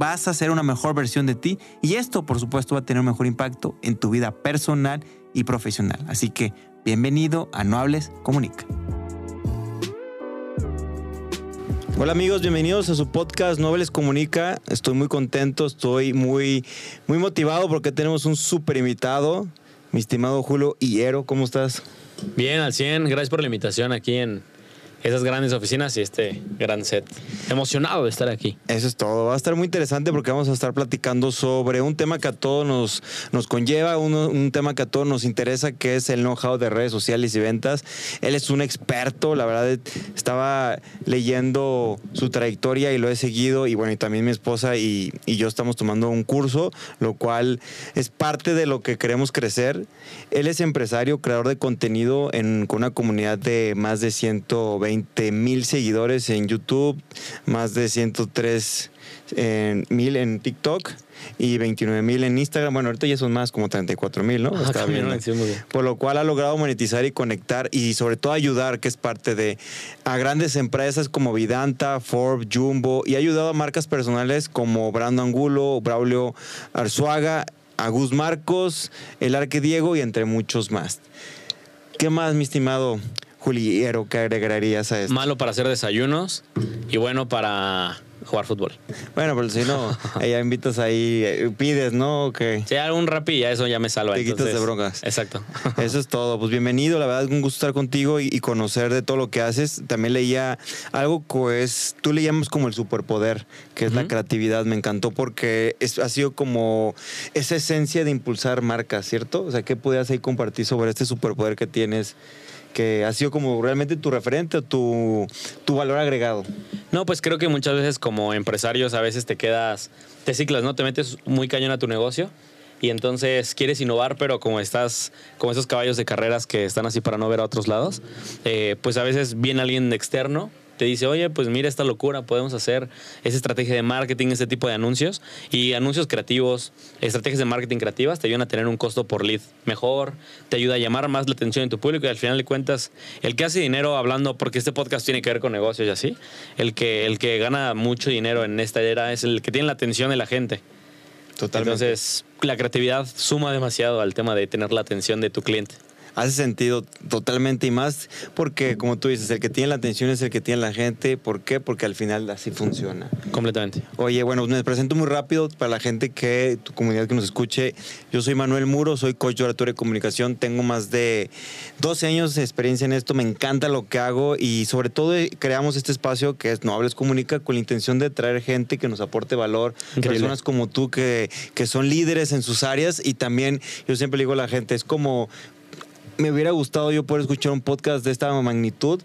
vas a ser una mejor versión de ti y esto por supuesto va a tener un mejor impacto en tu vida personal y profesional. Así que bienvenido a No Hables, Comunica. Hola amigos, bienvenidos a su podcast Nobles Comunica. Estoy muy contento, estoy muy, muy motivado porque tenemos un súper invitado, mi estimado Julio Hierro. ¿Cómo estás? Bien, al 100. Gracias por la invitación aquí en esas grandes oficinas y este gran set. Emocionado de estar aquí. Eso es todo. Va a estar muy interesante porque vamos a estar platicando sobre un tema que a todos nos, nos conlleva, un, tema que a todos nos interesa, que es el know-how de redes sociales y ventas. Él es un experto, la verdad, estaba leyendo su trayectoria y lo he seguido. Y bueno, y también mi esposa y, y yo estamos tomando un curso, lo cual es parte de lo que queremos crecer. Él es empresario, creador de contenido en, con una comunidad de más de 120 20 mil seguidores en YouTube, más de 103 mil en TikTok y 29 mil en Instagram. Bueno, ahorita ya son más, como 34 mil, ¿no? Está bien. Por lo cual ha logrado monetizar y conectar y sobre todo ayudar, que es parte de a grandes empresas como Vidanta, Forbes, Jumbo y ha ayudado a marcas personales como Brando Angulo, Braulio Arzuaga, Agus Marcos, El Arque Diego y entre muchos más. ¿Qué más, mi estimado Juliero, ¿qué agregarías a esto? Malo para hacer desayunos y bueno para jugar fútbol. Bueno, pero si no, ya invitas ahí, eh, pides, ¿no? Que sí, algún rap y ya eso ya me salva. Te quitas de broncas. Exacto. Eso es todo. Pues bienvenido, la verdad es un gusto estar contigo y, conocer de todo lo que haces. También leía algo que es, tú le llamas como el superpoder, que es la creatividad. Me encantó porque es, ha sido como esa esencia de impulsar marcas, ¿cierto? O sea, ¿qué podías ahí compartir sobre este superpoder que tienes? Que ha sido como realmente tu referente o tu, tu valor agregado? No, pues creo que muchas veces como empresarios a veces te quedas, te ciclas, ¿no? Te metes muy cañón a tu negocio y entonces quieres innovar, pero como estás, como esos caballos de carreras que están así para no ver a otros lados, eh, pues a veces viene alguien externo te dice, oye, pues mira esta locura, podemos hacer esa estrategia de marketing, ese tipo de anuncios. Y anuncios creativos, estrategias de marketing creativas te ayudan a tener un costo por lead mejor, te ayuda a llamar más la atención de tu público y al final de cuentas, el que hace dinero hablando, porque este podcast tiene que ver con negocios y así, el que, el que gana mucho dinero en esta era es el que tiene la atención de la gente. Totalmente. Entonces, la creatividad suma demasiado al tema de tener la atención de tu cliente hace sentido totalmente y más porque, como tú dices, el que tiene la atención es el que tiene la gente. ¿Por qué? Porque al final así funciona. Completamente. Oye, bueno, me presento muy rápido para la gente que, tu comunidad que nos escuche. Yo soy Manuel Muro, soy coach de oratoria y comunicación. Tengo más de 12 años de experiencia en esto. Me encanta lo que hago y sobre todo creamos este espacio que es No Hables Comunica con la intención de traer gente que nos aporte valor. Personas como tú que, que son líderes en sus áreas y también yo siempre digo a la gente, es como me hubiera gustado yo poder escuchar un podcast de esta magnitud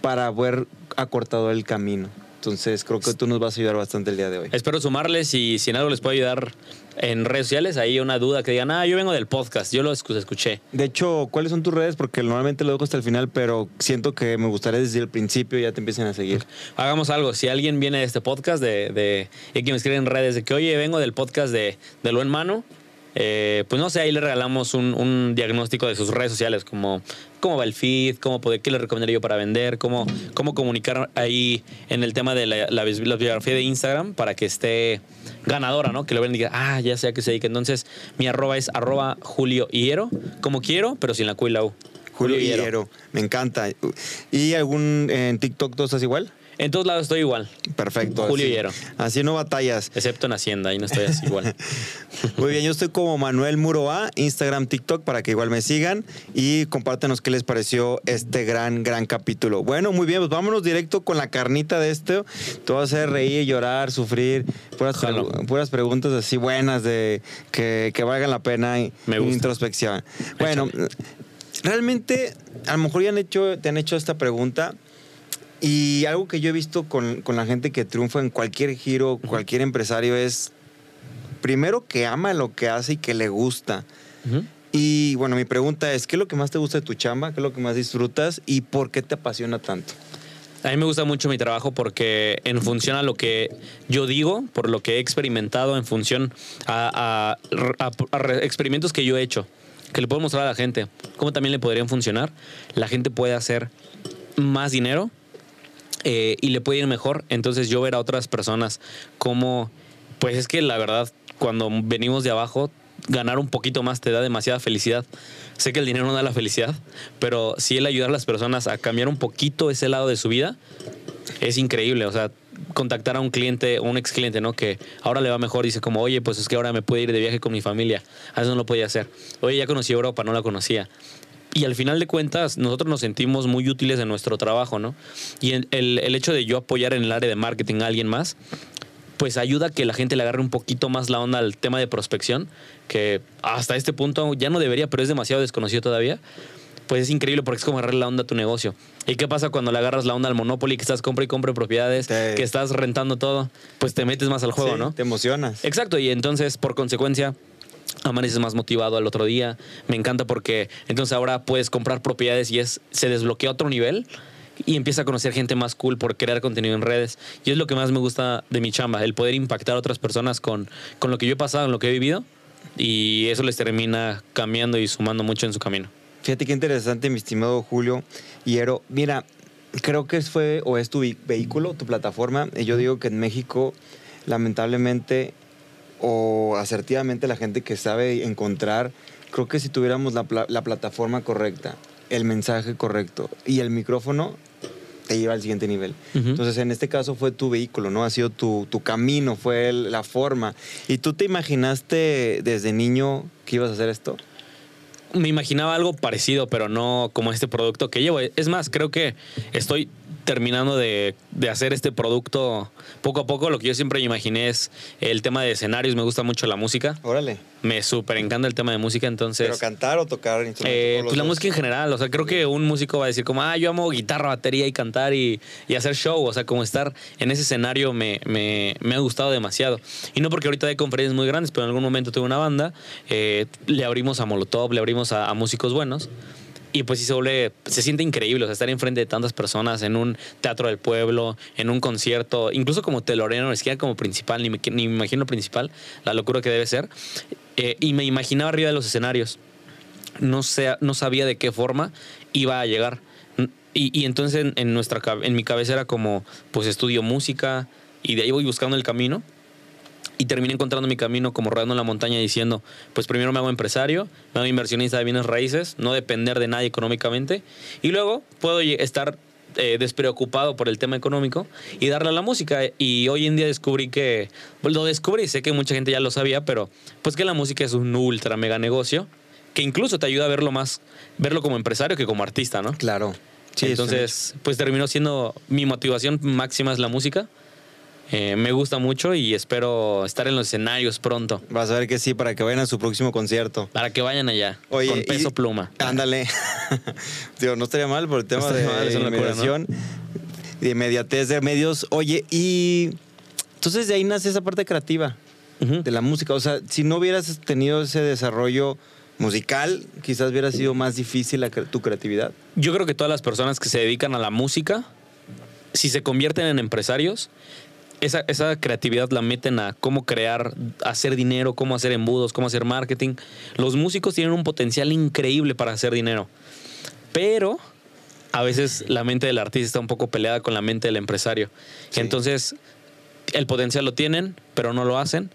para haber acortado el camino. Entonces creo que tú nos vas a ayudar bastante el día de hoy. Espero sumarles y si en algo les puedo ayudar en redes sociales, ahí una duda que digan, ah, yo vengo del podcast, yo lo escuché. De hecho, ¿cuáles son tus redes? Porque normalmente lo dejo hasta el final, pero siento que me gustaría desde el principio ya te empiecen a seguir. Hagamos algo, si alguien viene de este podcast de, de y que me escribe en redes de que, oye, vengo del podcast de, de Lo en Mano, eh, pues no sé, ahí le regalamos un, diagnóstico de sus redes sociales, como cómo va el feed, cómo poder, qué le recomendaría yo para vender, cómo, cómo comunicar ahí en el tema de la, biografía de Instagram para que esté ganadora, ¿no? Que lo vean y diga, ah, ya sé a qué se dedica. Entonces, mi arroba es arroba Julio Hiero, como quiero, pero sin la Q y la U. Julio, Julio me encanta. ¿Y algún en TikTok tú estás igual? En todos lados estoy igual. Perfecto. Julio Hierro. Así no batallas. Excepto en Hacienda, ahí no estoy así igual. Muy bien, yo estoy como Manuel Muroa, Instagram, TikTok, para que igual me sigan y compártenos qué les pareció este gran, gran capítulo. Bueno, muy bien, pues vámonos directo con la carnita de esto. Te vas a hacer reír, llorar, sufrir, puras, preguntas así buenas de que, valgan la pena y me introspección. Bueno, realmente, a lo mejor ya han hecho, te han hecho esta pregunta y algo que yo he visto con, la gente que triunfa en cualquier giro, cualquier empresario, es primero que ama lo que hace y que le gusta. Y bueno, mi pregunta es, ¿qué es lo que más te gusta de tu chamba? ¿Qué es lo que más disfrutas? ¿Y por qué te apasiona tanto? A mí me gusta mucho mi trabajo porque en función a lo que yo digo, por lo que he experimentado, en función a, experimentos que yo he hecho, que le puedo mostrar a la gente, cómo también le podrían funcionar, la gente puede hacer más dinero eh, y le puede ir mejor. Entonces yo ver a otras personas como, pues es que la verdad, cuando venimos de abajo, ganar un poquito más te da demasiada felicidad. Sé que el dinero no da la felicidad, pero si él ayudar a las personas a cambiar un poquito ese lado de su vida, es increíble. O sea, contactar a un cliente un ex cliente, ¿no? Que ahora le va mejor, dice como, oye, pues es que ahora me puedo ir de viaje con mi familia. A eso no lo podía hacer. Oye, ya conocí Europa, no la conocía. Y al final de cuentas, nosotros nos sentimos muy útiles en nuestro trabajo, ¿no? Y el, el hecho de yo apoyar en el área de marketing a alguien más, pues ayuda a que la gente le agarre un poquito más la onda al tema de prospección, que hasta este punto ya no debería, pero es demasiado desconocido todavía. Pues es increíble porque es como agarrar la onda a tu negocio. ¿Y qué pasa cuando le agarras la onda al Monopoly, que estás compra y compra propiedades, que estás rentando todo? Pues te metes más al juego, ¿no? Te emocionas. Exacto, y entonces, por consecuencia, amaneces más motivado al otro día. Me encanta porque entonces ahora puedes comprar propiedades y es se desbloquea otro nivel y empieza a conocer gente más cool por crear contenido en redes. Y es lo que más me gusta de mi chamba, el poder impactar a otras personas con, con lo que yo he pasado, con lo que he vivido. Y eso les termina cambiando y sumando mucho en su camino. Fíjate qué interesante, mi estimado Julio Hierro. Mira, creo que fue o es tu vehículo, tu plataforma. Y yo digo que en México, lamentablemente o asertivamente, la gente que sabe encontrar, creo que si tuviéramos la, la plataforma correcta, el mensaje correcto y el micrófono, te lleva al siguiente nivel. Entonces, en este caso fue tu vehículo, ¿no? Ha sido tu, tu camino, fue la forma. ¿Y tú te imaginaste desde niño que ibas a hacer esto? Me imaginaba algo parecido, pero no como este producto que llevo. Es más, creo que estoy terminando de, hacer este producto poco a poco. Lo que yo siempre imaginé es el tema de escenarios. Me gusta mucho la música. Órale. Me súper encanta el tema de música, entonces... ¿Pero cantar o tocar instrumentos? Eh, pues la música en general. O sea, creo que un músico va a decir como, ah, yo amo guitarra, batería y cantar y, hacer show. O sea, como estar en ese escenario me, ha gustado demasiado. Y no porque ahorita hay conferencias muy grandes, pero en algún momento tuve una banda. Eh, le abrimos a Molotov, le abrimos a músicos buenos. Y pues sí se siente increíble, o sea, estar enfrente de tantas personas en un teatro del pueblo, en un concierto, incluso como teloreno, ni siquiera como principal, ni me, ni me imagino principal, la locura que debe ser. Eh, y me imaginaba arriba de los escenarios. No, sé, no sabía de qué forma iba a llegar. Y, y entonces en, nuestra, en mi cabeza era como, pues estudio música y de ahí voy buscando el camino y terminé encontrando mi camino como rodando en la montaña diciendo, pues primero me hago empresario, me hago inversionista de bienes raíces, no depender de nadie económicamente y luego puedo estar eh, despreocupado por el tema económico y darle a la música. Y hoy en día descubrí que, pues lo descubrí, sé que mucha gente ya lo sabía, pero pues que la música es un ultra mega negocio que incluso te ayuda a verlo más, verlo como empresario que como artista, ¿no? Claro. Sí, Entonces, pues terminó siendo mi motivación máxima es la música eh, me gusta mucho y espero estar en los escenarios pronto. Vas a ver que sí, para que vayan a su próximo concierto. Para que vayan allá. con peso pluma. Ándale. Digo, no estaría mal por el tema de, mal, de inmediatez de medios. Oye, y entonces de ahí nace esa parte creativa de la música. O sea, si no hubieras tenido ese desarrollo musical, quizás hubiera sido más difícil tu creatividad. Yo creo que todas las personas que se dedican a la música, si se convierten en empresarios, esa, esa, creatividad la meten a cómo crear, hacer dinero, cómo hacer embudos, cómo hacer marketing. Los músicos tienen un potencial increíble para hacer dinero, pero a veces la mente del artista está un poco peleada con la mente del empresario. Entonces, el potencial lo tienen, pero no lo hacen.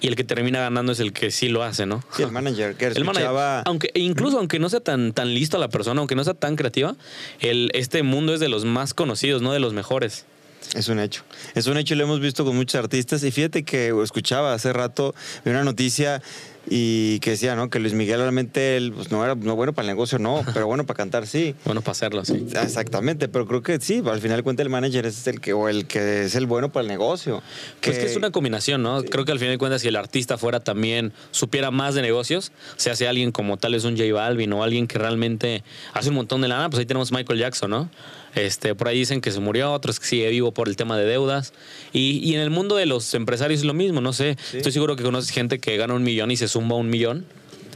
Y el que termina ganando es el que sí lo hace, ¿no? Sí, el manager. Que el manager. Aunque, incluso aunque no sea tan, tan listo la persona, aunque no sea tan creativa, el, este mundo es de los más conocidos, no de los mejores. Es un hecho. Es un hecho y lo hemos visto con muchos artistas. Y fíjate que escuchaba hace rato una noticia y que decía, ¿no? Que Luis Miguel realmente él, pues, no era no bueno para el negocio, no, pero bueno para cantar, sí. Bueno para hacerlo, sí. Exactamente, pero creo que sí, al final cuenta el manager es el que, o el que es el bueno para el negocio. Que... Pues que es una combinación, ¿no? Creo que al final de cuentas, si el artista fuera también, supiera más de negocios, se hace alguien como tal es un J Balvin o alguien que realmente hace un montón de lana, pues ahí tenemos Michael Jackson, ¿no? Este, por ahí dicen que se murió, otros que sigue vivo por el tema de deudas. Y, y en el mundo de los empresarios es lo mismo, no sé. Estoy seguro que conoces gente que gana un millón y se zumba un millón.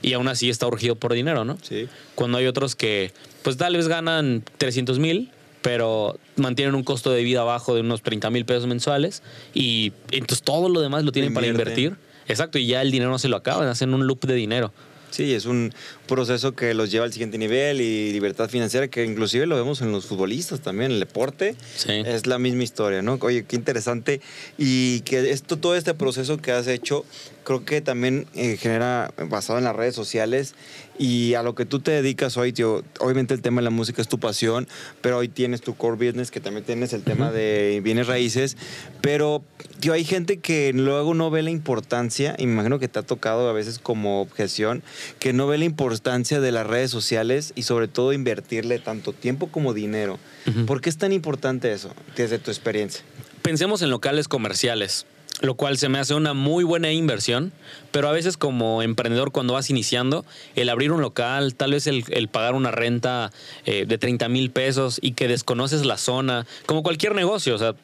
y aún así está urgido por dinero, ¿no? Sí. Cuando hay otros que, pues tal vez ganan 300 mil, pero mantienen un costo de vida bajo de unos 30 mil pesos mensuales y entonces todo lo demás lo tienen para invertir. Exacto, y ya el dinero no se lo acaban, hacen un loop de dinero. Sí, es un proceso que los lleva al siguiente nivel y libertad financiera, que inclusive lo vemos en los futbolistas también, el deporte. Sí. Es la misma historia, ¿no? Oye, qué interesante. Y que esto, todo este proceso que has hecho, creo que también eh, genera, basado en las redes sociales y a lo que tú te dedicas hoy, tío, obviamente el tema de la música es tu pasión, pero hoy tienes tu core business, que también tienes el tema de bienes raíces, pero, tío, hay gente que luego no ve la importancia, y me imagino que te ha tocado a veces como objeción, que no ve la importancia de las redes sociales y sobre todo invertirle tanto tiempo como dinero. Ujú. ¿Por qué es tan importante eso, desde tu experiencia? Pensemos en locales comerciales, lo cual se me hace una muy buena inversión, pero a veces como emprendedor cuando vas iniciando, el abrir un local, tal vez el, el pagar una renta eh, de 30 mil pesos y que desconoces la zona, como cualquier negocio, o sea,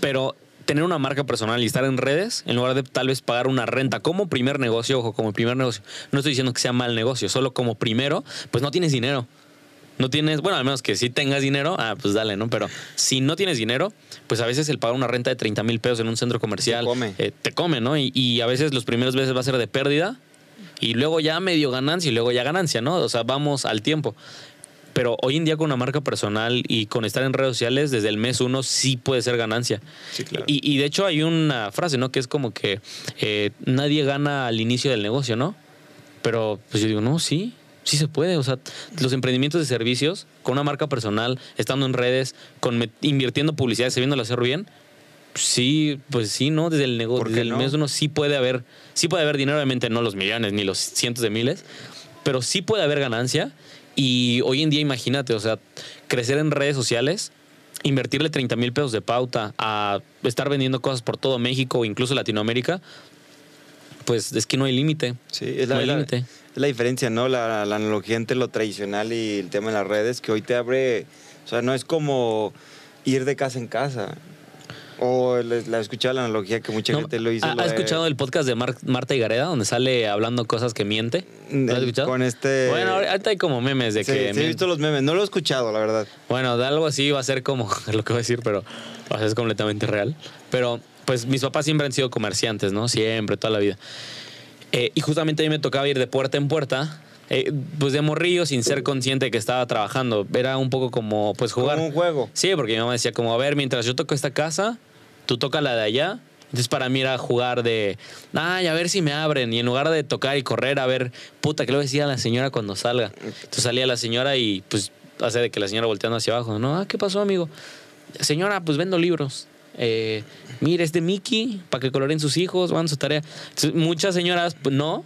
pero tener una marca personal y estar en redes, en lugar de tal vez pagar una renta como primer negocio, ojo, como primer negocio, no estoy diciendo que sea mal negocio, solo como primero, pues no tienes dinero. No tienes, bueno, al menos que si tengas dinero, ah, pues dale, ¿no? Pero si no tienes dinero, pues a veces el pagar una renta de 30 mil pesos en un centro comercial Te come. eh, te come, ¿no? Y, y a veces los primeros meses va a ser de pérdida y luego ya medio ganancia y luego ya ganancia, ¿no? O sea, vamos al tiempo. Pero hoy en día con una marca personal y con estar en redes sociales, desde el mes uno sí puede ser ganancia. Sí, claro. Y, y de hecho hay una frase, ¿no? Que es como que eh, nadie gana al inicio del negocio, ¿no? Pero pues yo digo, no, sí, sí se puede. O sea, los emprendimientos de servicios con una marca personal, estando en redes, con invirtiendo publicidad, sabiéndolo hacer bien, sí, pues sí, ¿no? Desde el ¿Por negocio, desde el no? mes uno sí puede haber, sí puede haber dinero, obviamente no los millones ni los cientos de miles, pero sí puede haber ganancia. Y hoy en día, imagínate, o sea, crecer en redes sociales, invertirle 30 mil pesos de pauta a estar vendiendo cosas por todo México o incluso Latinoamérica, pues es que no hay límite. Sí, es No la, hay la- límite. es la diferencia, ¿no? La, la analogía entre lo tradicional y el tema de las redes, que hoy te abre, o sea, no es como ir de casa en casa. O le- la he escuchado la analogía que mucha No, gente lo hizo. ¿Ha, lo ha de- escuchado el podcast de Mar- Marta y Gareda, donde sale hablando cosas que miente? ¿Lo has escuchado? Con este... Bueno, ahorita hay como memes de sí, que... sí, he mien- visto los memes, no lo he escuchado, la verdad. Bueno, de algo así va a ser como lo que voy a decir, pero o sea, es completamente real. Pero pues mis papás siempre han sido comerciantes, ¿no? Siempre, toda la vida. Eh, y justamente a mí me tocaba ir de puerta en puerta, eh, pues de morrillo sin ser consciente de que estaba trabajando. Era un poco como pues jugar. Como un juego. Sí, porque mi mamá decía como, a ver, mientras yo toco esta casa, tú toca la de allá. Entonces para mí era jugar de, ay, a ver si me abren. Y en lugar de tocar y correr, a ver, puta, ¿qué le voy a la señora cuando salga? Entonces salía la señora y pues hace de que la señora volteando hacia abajo, ¿no? Ah, ¿qué pasó, amigo? Señora, pues vendo libros. Eh, mire, es de Mickey, para que coloren sus hijos, van su tarea. Muchas señoras, pues no,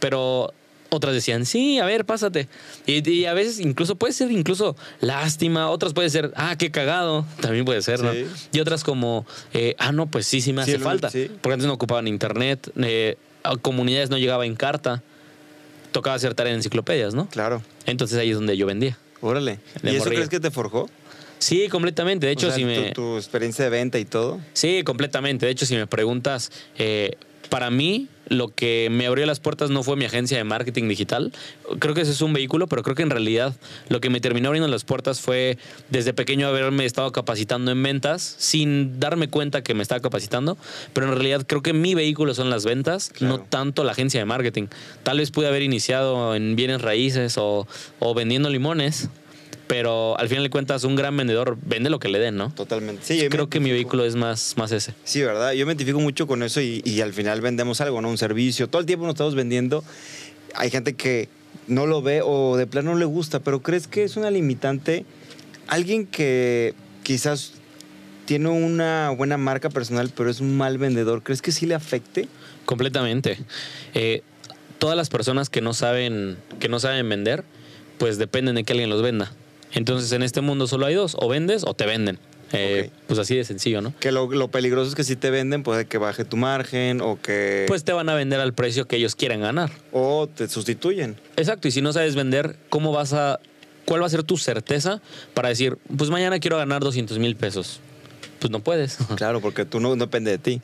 pero otras decían, sí, a ver, pásate. Y, y a veces incluso puede ser incluso lástima, otras puede ser, ah, qué cagado, también puede ser, ¿no? Sí. Y otras como, eh, ah, no, pues sí, sí me hace falta. sí. Porque antes no ocupaban internet, eh, a comunidades no llegaba en carta, tocaba hacer tarea en enciclopedias, ¿no? Claro. Entonces ahí es donde yo vendía. Órale. De ¿Y eso crees que te forjó? Sí, completamente. De hecho, O sea, si me... tu, tu experiencia de venta y todo. Sí, completamente. De hecho, si me preguntas, eh, para mí lo que me abrió las puertas no fue mi agencia de marketing digital. Creo que ese es un vehículo, pero creo que en realidad lo que me terminó abriendo las puertas fue desde pequeño haberme estado capacitando en ventas sin darme cuenta que me estaba capacitando. Pero en realidad creo que mi vehículo son las ventas, Claro. no tanto la agencia de marketing. Tal vez pude haber iniciado en bienes raíces o, o vendiendo limones. Pero al final de cuentas, un gran vendedor vende lo que le den, ¿no? Totalmente. Sí, yo Creo que mi vehículo es más, más ese. Sí, ¿verdad? Yo me identifico mucho con eso y, y al final vendemos algo, ¿no? Un servicio. Todo el tiempo nos estamos vendiendo. Hay gente que no lo ve o de plano no le gusta, pero ¿crees que es una limitante? Alguien que quizás tiene una buena marca personal, pero es un mal vendedor, ¿crees que sí le afecte? Completamente. Eh, todas las personas que no saben, que no saben vender, pues dependen de que alguien los venda. Entonces en este mundo solo hay dos, o vendes o te venden. Eh. Pues así de sencillo, ¿no? Que lo, lo peligroso es que si te venden, puede que baje tu margen o que... Pues te van a vender al precio que ellos quieran ganar. o te sustituyen. Exacto, y si no sabes vender, ¿cómo vas a... ¿Cuál va a ser tu certeza para decir, pues mañana quiero ganar 200 mil pesos? Pues no puedes. Claro, porque tú no, no depende de ti.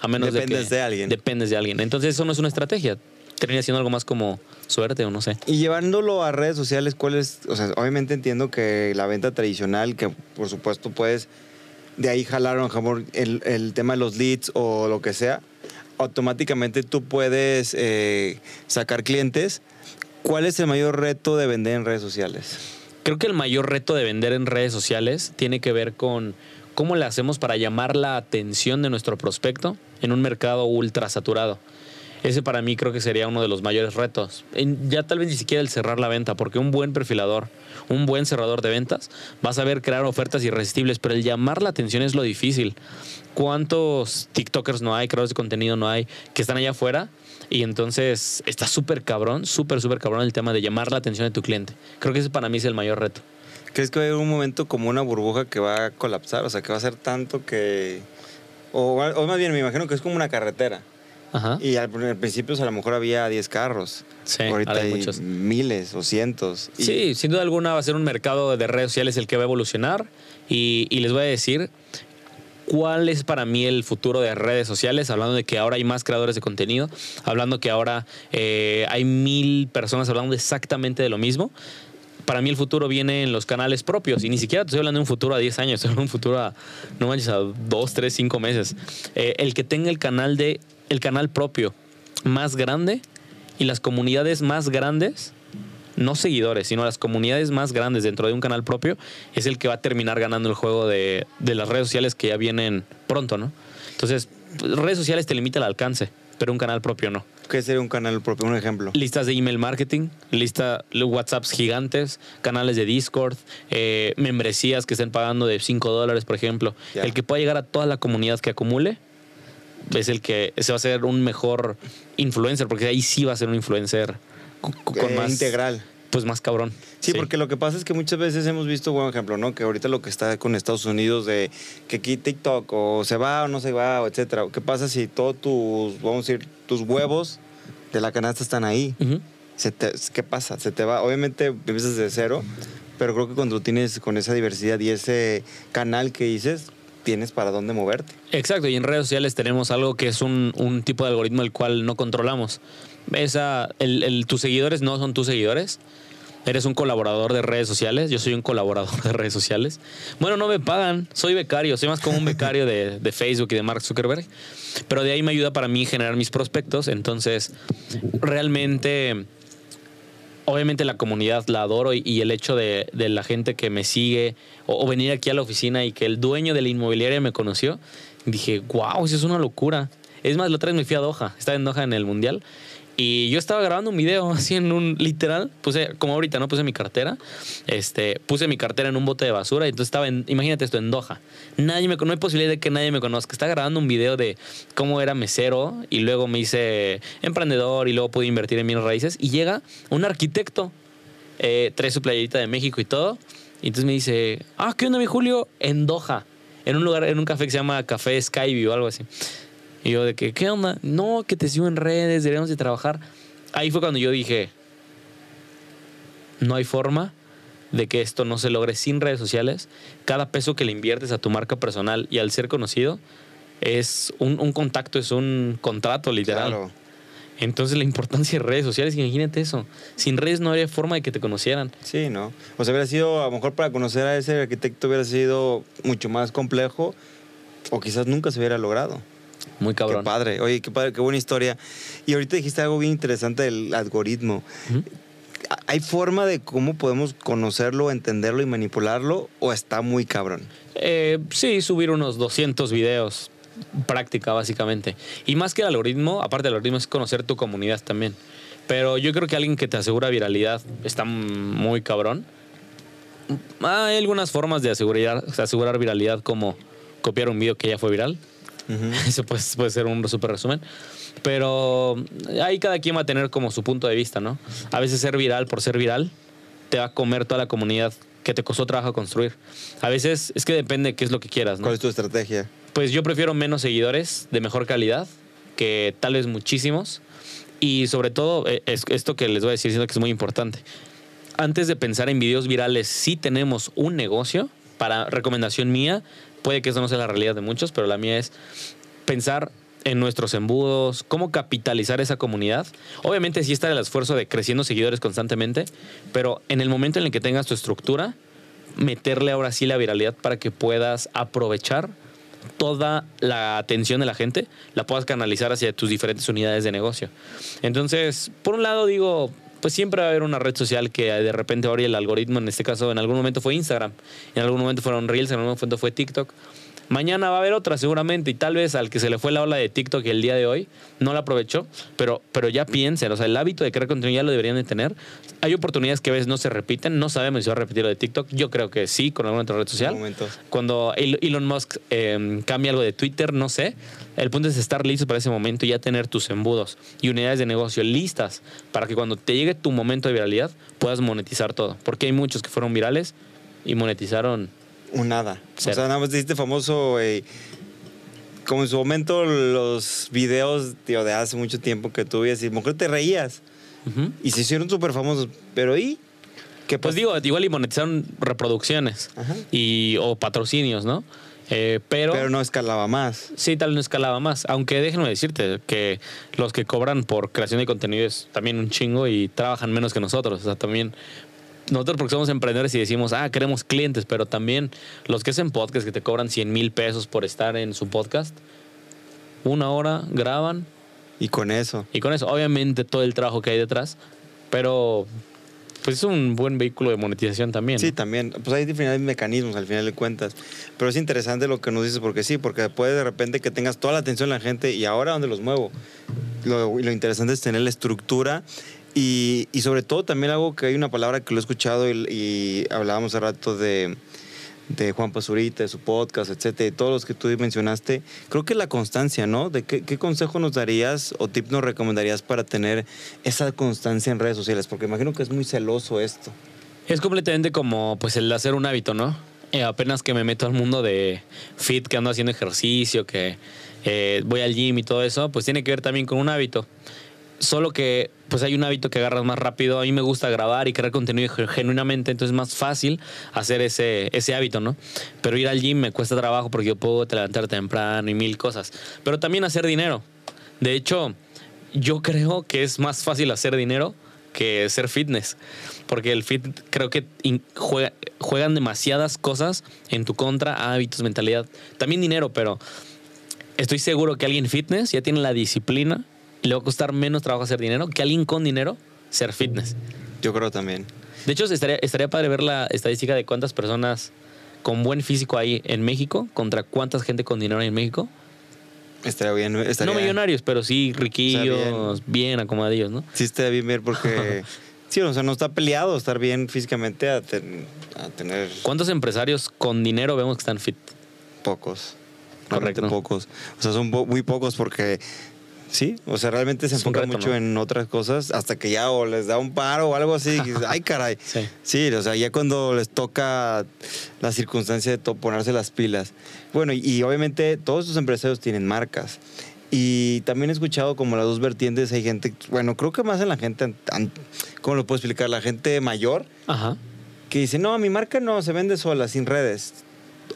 A menos Dependes de que de alguien. Dependes de alguien. Entonces eso no es una estrategia. Termina siendo algo más como suerte o no sé. Y llevándolo a redes sociales, ¿cuál es? O sea, obviamente entiendo que la venta tradicional, que por supuesto puedes de ahí jalar a lo mejor el, el tema de los leads o lo que sea, automáticamente tú puedes eh, sacar clientes. ¿Cuál es el mayor reto de vender en redes sociales? Creo que el mayor reto de vender en redes sociales tiene que ver con cómo le hacemos para llamar la atención de nuestro prospecto en un mercado ultra saturado. Ese para mí creo que sería uno de los mayores retos. Ya tal vez ni siquiera el cerrar la venta, porque un buen perfilador, un buen cerrador de ventas, va a saber crear ofertas irresistibles, pero el llamar la atención es lo difícil. ¿Cuántos TikTokers no hay, creadores de contenido no hay, que están allá afuera? Y entonces está súper cabrón, súper, súper cabrón el tema de llamar la atención de tu cliente. Creo que ese para mí es el mayor reto. ¿Crees que va a haber un momento como una burbuja que va a colapsar? O sea, que va a ser tanto que... O más bien, me imagino que es como una carretera. Ajá. Y al, al principio o sea, a lo mejor había 10 carros. Sí, Ahorita hay hay muchos. miles o cientos. Y- Sí, sin duda alguna va a ser un mercado de redes sociales el que va a evolucionar y, y les voy a decir cuál es para mí el futuro de redes sociales, hablando de que ahora hay más creadores de contenido, hablando que ahora eh, hay mil personas hablando exactamente de lo mismo. Para mí el futuro viene en los canales propios y ni siquiera te estoy hablando de un futuro a 10 años, estoy hablando de un futuro a, no manches, a 2, 3, 5 meses. Eh, el que tenga el canal, de, el canal propio más grande y las comunidades más grandes no seguidores, sino las comunidades más grandes dentro de un canal propio, es el que va a terminar ganando el juego de, de las redes sociales que ya vienen pronto, ¿no? Entonces, redes sociales te limita el alcance, pero un canal propio no. ¿Qué sería un canal propio? Un ejemplo. Listas de email marketing, lista WhatsApps gigantes, canales de Discord, eh, membresías que estén pagando de 5 dólares, por ejemplo. El que pueda llegar a toda la comunidad que acumule es el que se va a ser un mejor influencer, porque ahí sí va a ser un influencer con, con Eh, más integral. pues más cabrón. Sí, porque lo que pasa es que muchas veces hemos visto, buen ejemplo, ¿no? Que ahorita lo que está con Estados Unidos de que aquí TikTok o se va o no se va, o etcétera. ¿Qué pasa si todos tus, vamos a decir, tus huevos de la canasta están ahí? Ujú. Se te- ¿Qué pasa? Se te va. Obviamente empiezas de cero, pero creo que cuando tienes con esa diversidad y ese canal que dices, tienes para dónde moverte. Exacto, y en redes sociales tenemos algo que es un, un tipo de algoritmo el cual no controlamos. Esa, tus seguidores no son tus seguidores. Eres un colaborador de redes sociales. Yo soy un colaborador de redes sociales. Bueno, no me pagan. Soy becario. Soy más como un becario de, de Facebook y de Mark Zuckerberg. Pero de ahí me ayuda para mí generar mis prospectos. Entonces, realmente, obviamente la comunidad la adoro y, el hecho de, de la gente que me sigue o, o venir aquí a la oficina y que el dueño de la inmobiliaria me conoció, dije, wow, eso es una locura. Es más, la otra vez me fui a Doha, estaba en Doha en el Mundial y yo estaba grabando un video así en un literal, puse, como ahorita, ¿no? Puse mi cartera, este, puse mi cartera en un bote de basura y entonces estaba en, imagínate esto, en Doha. Nadie me, no hay posibilidad de que nadie me conozca. Estaba grabando un video de cómo era mesero y luego me hice emprendedor y luego pude invertir en bienes raíces y llega un arquitecto, eh, trae su playerita de México y todo, y entonces me dice, ah, ¿qué onda mi Julio? En Doha, en un lugar, en un café que se llama Café Skyview o algo así. Y yo de que, ¿qué onda? No, que te sigo en redes, deberíamos de trabajar. Ahí fue cuando yo dije, no hay forma de que esto no se logre sin redes sociales. Cada peso que le inviertes a tu marca personal y al ser conocido es un, un contacto, es un contrato literal. Claro. Entonces la importancia de redes sociales, imagínate eso. Sin redes no habría forma de que te conocieran. Sí, ¿no? O sea, hubiera sido, a lo mejor para conocer a ese arquitecto hubiera sido mucho más complejo o quizás nunca se hubiera logrado. Muy cabrón. Qué padre. Oye, qué padre, qué buena historia. Y ahorita dijiste algo bien interesante del algoritmo. Ujú. ¿Hay forma de cómo podemos conocerlo, entenderlo y manipularlo o está muy cabrón? Eh, sí, subir unos 200 videos. Práctica, básicamente. Y más que el algoritmo, aparte del algoritmo, es conocer tu comunidad también. Pero yo creo que alguien que te asegura viralidad está muy cabrón. Hay algunas formas de asegurar, de asegurar viralidad, como copiar un video que ya fue viral. Ujú. Eso puede, puede ser un super resumen. Pero ahí cada quien va a tener como su punto de vista, ¿no? A veces ser viral por ser viral te va a comer toda la comunidad que te costó trabajo construir. A veces es que depende de qué es lo que quieras, ¿no? ¿Cuál es tu estrategia? Pues yo prefiero menos seguidores de mejor calidad que tal vez muchísimos. Y sobre todo, eh, es esto que les voy a decir, siento que es muy importante. Antes de pensar en videos virales, si tenemos un negocio, para recomendación mía, puede que eso no sea la realidad de muchos, pero la mía es pensar en nuestros embudos, cómo capitalizar esa comunidad. Obviamente sí está el esfuerzo de creciendo seguidores constantemente, pero en el momento en el que tengas tu estructura, meterle ahora sí la viralidad para que puedas aprovechar toda la atención de la gente, la puedas canalizar hacia tus diferentes unidades de negocio. Entonces, por un lado digo, pues siempre va a haber una red social que de repente ahora el algoritmo, en este caso en algún momento fue Instagram, en algún momento fueron Reels, en algún momento fue TikTok. Mañana va a haber otra seguramente y tal vez al que se le fue la ola de TikTok el día de hoy no la aprovechó, pero, pero ya piensen, o sea, el hábito de crear contenido ya lo deberían de tener. Hay oportunidades que a veces no se repiten, no sabemos si va a repetir lo de TikTok, yo creo que sí, con alguna otra red social. Cuando Elon Musk eh, cambia algo de Twitter, no sé. El punto es estar listo para ese momento y ya tener tus embudos y unidades de negocio listas para que cuando te llegue tu momento de viralidad puedas monetizar todo. Porque hay muchos que fueron virales y monetizaron un nada. O sea, nada más dijiste famoso, como en su momento los videos tío, de hace mucho tiempo que tú y mejor te reías. Y se hicieron súper famosos. Pero ¿y? ¿Qué pues digo, igual y monetizaron reproducciones y, o patrocinios, ¿no? Eh, pero, pero no escalaba más. Sí, tal no escalaba más. Aunque déjenme decirte que los que cobran por creación de contenido es también un chingo y trabajan menos que nosotros. O sea, también nosotros porque somos emprendedores y decimos, ah, queremos clientes, pero también los que hacen podcast que te cobran 100 mil pesos por estar en su podcast, una hora graban. Y con eso. Y con eso, obviamente todo el trabajo que hay detrás, pero pues es un buen vehículo de monetización también. Sí, también. Pues hay diferentes mecanismos al final de cuentas. Pero es interesante lo que nos dices porque sí, porque puede de repente que tengas toda la atención de la gente y ahora dónde los muevo. Lo, lo interesante es tener la estructura y, sobre todo también algo que hay una palabra que lo he escuchado y, hablábamos hace rato de, de Juan Pazurita, de su podcast, etcétera, y todos los que tú mencionaste, creo que la constancia, ¿no? ¿De qué, consejo nos darías o tip nos recomendarías para tener esa constancia en redes sociales? Porque imagino que es muy celoso esto. Es completamente como pues el hacer un hábito, ¿no? Eh, apenas que me meto al mundo de fit, que ando haciendo ejercicio, que eh, voy al gym y todo eso, pues tiene que ver también con un hábito. Solo que pues hay un hábito que agarras más rápido. A mí me gusta grabar y crear contenido genuinamente, entonces es más fácil hacer ese, ese hábito, ¿no? Pero ir al gym me cuesta trabajo porque yo puedo levantar temprano y mil cosas. Pero también hacer dinero. De hecho, yo creo que es más fácil hacer dinero que ser fitness. Porque el fit creo que juegan demasiadas cosas en tu contra, hábitos, mentalidad. También dinero, pero estoy seguro que alguien fitness ya tiene la disciplina le va a costar menos trabajo hacer dinero que alguien con dinero ser fitness. Yo creo también. De hecho, estaría, estaría padre ver la estadística de cuántas personas con buen físico hay en México contra cuánta gente con dinero hay en México. Estaría bien. no millonarios, pero sí riquillos, bien. acomodadillos, ¿no? Sí, estaría bien ver porque... sí, o sea, no está peleado estar bien físicamente a, tener... ¿Cuántos empresarios con dinero vemos que están fit? Pocos. Correcto. Pocos. O sea, son muy pocos porque Sí, o sea, realmente se enfoca mucho en otras cosas hasta que ya o les da un paro o algo así. Ay, caray. Sí. o sea, ya cuando les toca la circunstancia de ponerse las pilas. Bueno, y, obviamente todos estos empresarios tienen marcas. Y también he escuchado como las dos vertientes. Hay gente, bueno, creo que más en la gente, ¿cómo lo puedo explicar? La gente mayor Ajá. que dice, no, mi marca no se vende sola, sin redes.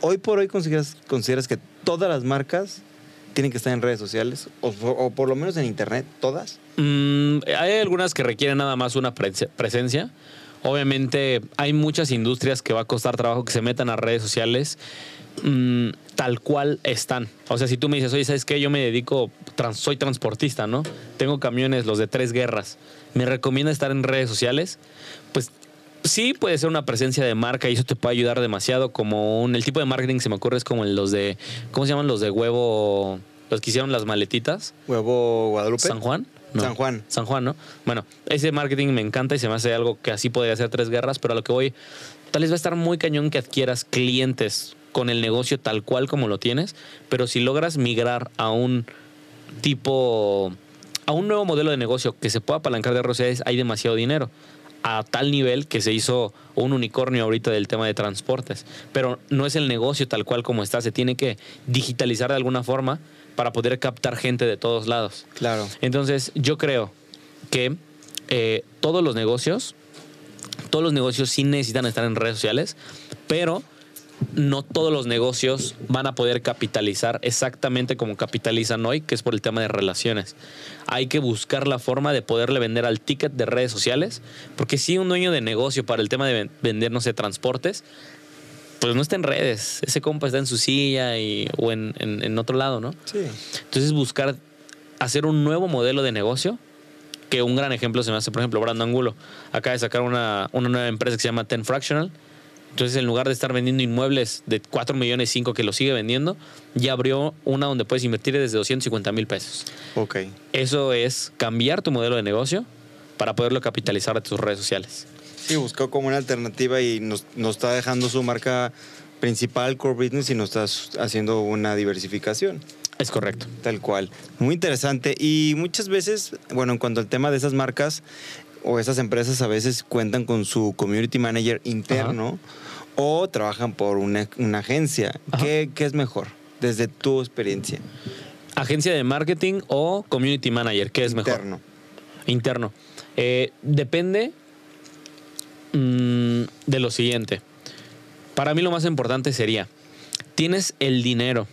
Hoy por hoy consideras, consideras que todas las marcas tienen que estar en redes sociales o, por lo menos en internet, todas? Mm, hay algunas que requieren nada más una presencia. Obviamente hay muchas industrias que va a costar trabajo que se metan a redes sociales mm, tal cual están. O sea, si tú me dices, oye, ¿sabes qué? Yo me dedico, soy transportista, ¿no? Tengo camiones, los de tres guerras. ¿Me recomienda estar en redes sociales? Sí puede ser una presencia de marca y eso te puede ayudar demasiado. Como un, el tipo de marketing que se me ocurre es como los de, ¿cómo se llaman los de huevo? Los que hicieron las maletitas. ¿Huevo Guadalupe? San Juan. San Juan. San Juan, ¿no? Bueno, ese marketing me encanta y se me hace algo que así podría ser tres guerras, pero a lo que voy, tal vez va a estar muy cañón que adquieras clientes con el negocio tal cual como lo tienes, pero si logras migrar a un tipo, a un nuevo modelo de negocio que se pueda apalancar de redes hay demasiado dinero a tal nivel que se hizo un unicornio ahorita del tema de transportes. Pero no es el negocio tal cual como está, se tiene que digitalizar de alguna forma para poder captar gente de todos lados. Claro. Entonces, yo creo que eh, todos los negocios, todos los negocios sí necesitan estar en redes sociales, pero no todos los negocios van a poder capitalizar exactamente como capitalizan hoy, que es por el tema de relaciones. Hay que buscar la forma de poderle vender al ticket de redes sociales, porque si un dueño de negocio para el tema de vender, no sé, transportes, pues no está en redes. Ese compa está en su silla y, o en, en otro lado, ¿no? Sí. Entonces buscar hacer un nuevo modelo de negocio que un gran ejemplo se me hace, por ejemplo, Brandon Angulo. Acaba de sacar una, una nueva empresa que se llama Ten Fractional. Entonces, en lugar de estar vendiendo inmuebles de 4 millones 5 que lo sigue vendiendo, ya abrió una donde puedes invertir desde 250 mil pesos. Ok. Eso es cambiar tu modelo de negocio para poderlo capitalizar de tus redes sociales. Sí, buscó como una alternativa y nos, nos está dejando su marca principal, core business, y nos está haciendo una diversificación. Es correcto. Tal cual. Muy interesante. Y muchas veces, bueno, en cuanto al tema de esas marcas o esas empresas a veces cuentan con su community manager interno o trabajan por una, agencia. ¿Qué, es mejor desde tu experiencia? Agencia de marketing o community manager, ¿qué es mejor? Interno. Interno. Eh, depende mm, de lo siguiente. Para mí lo más importante sería, tienes el dinero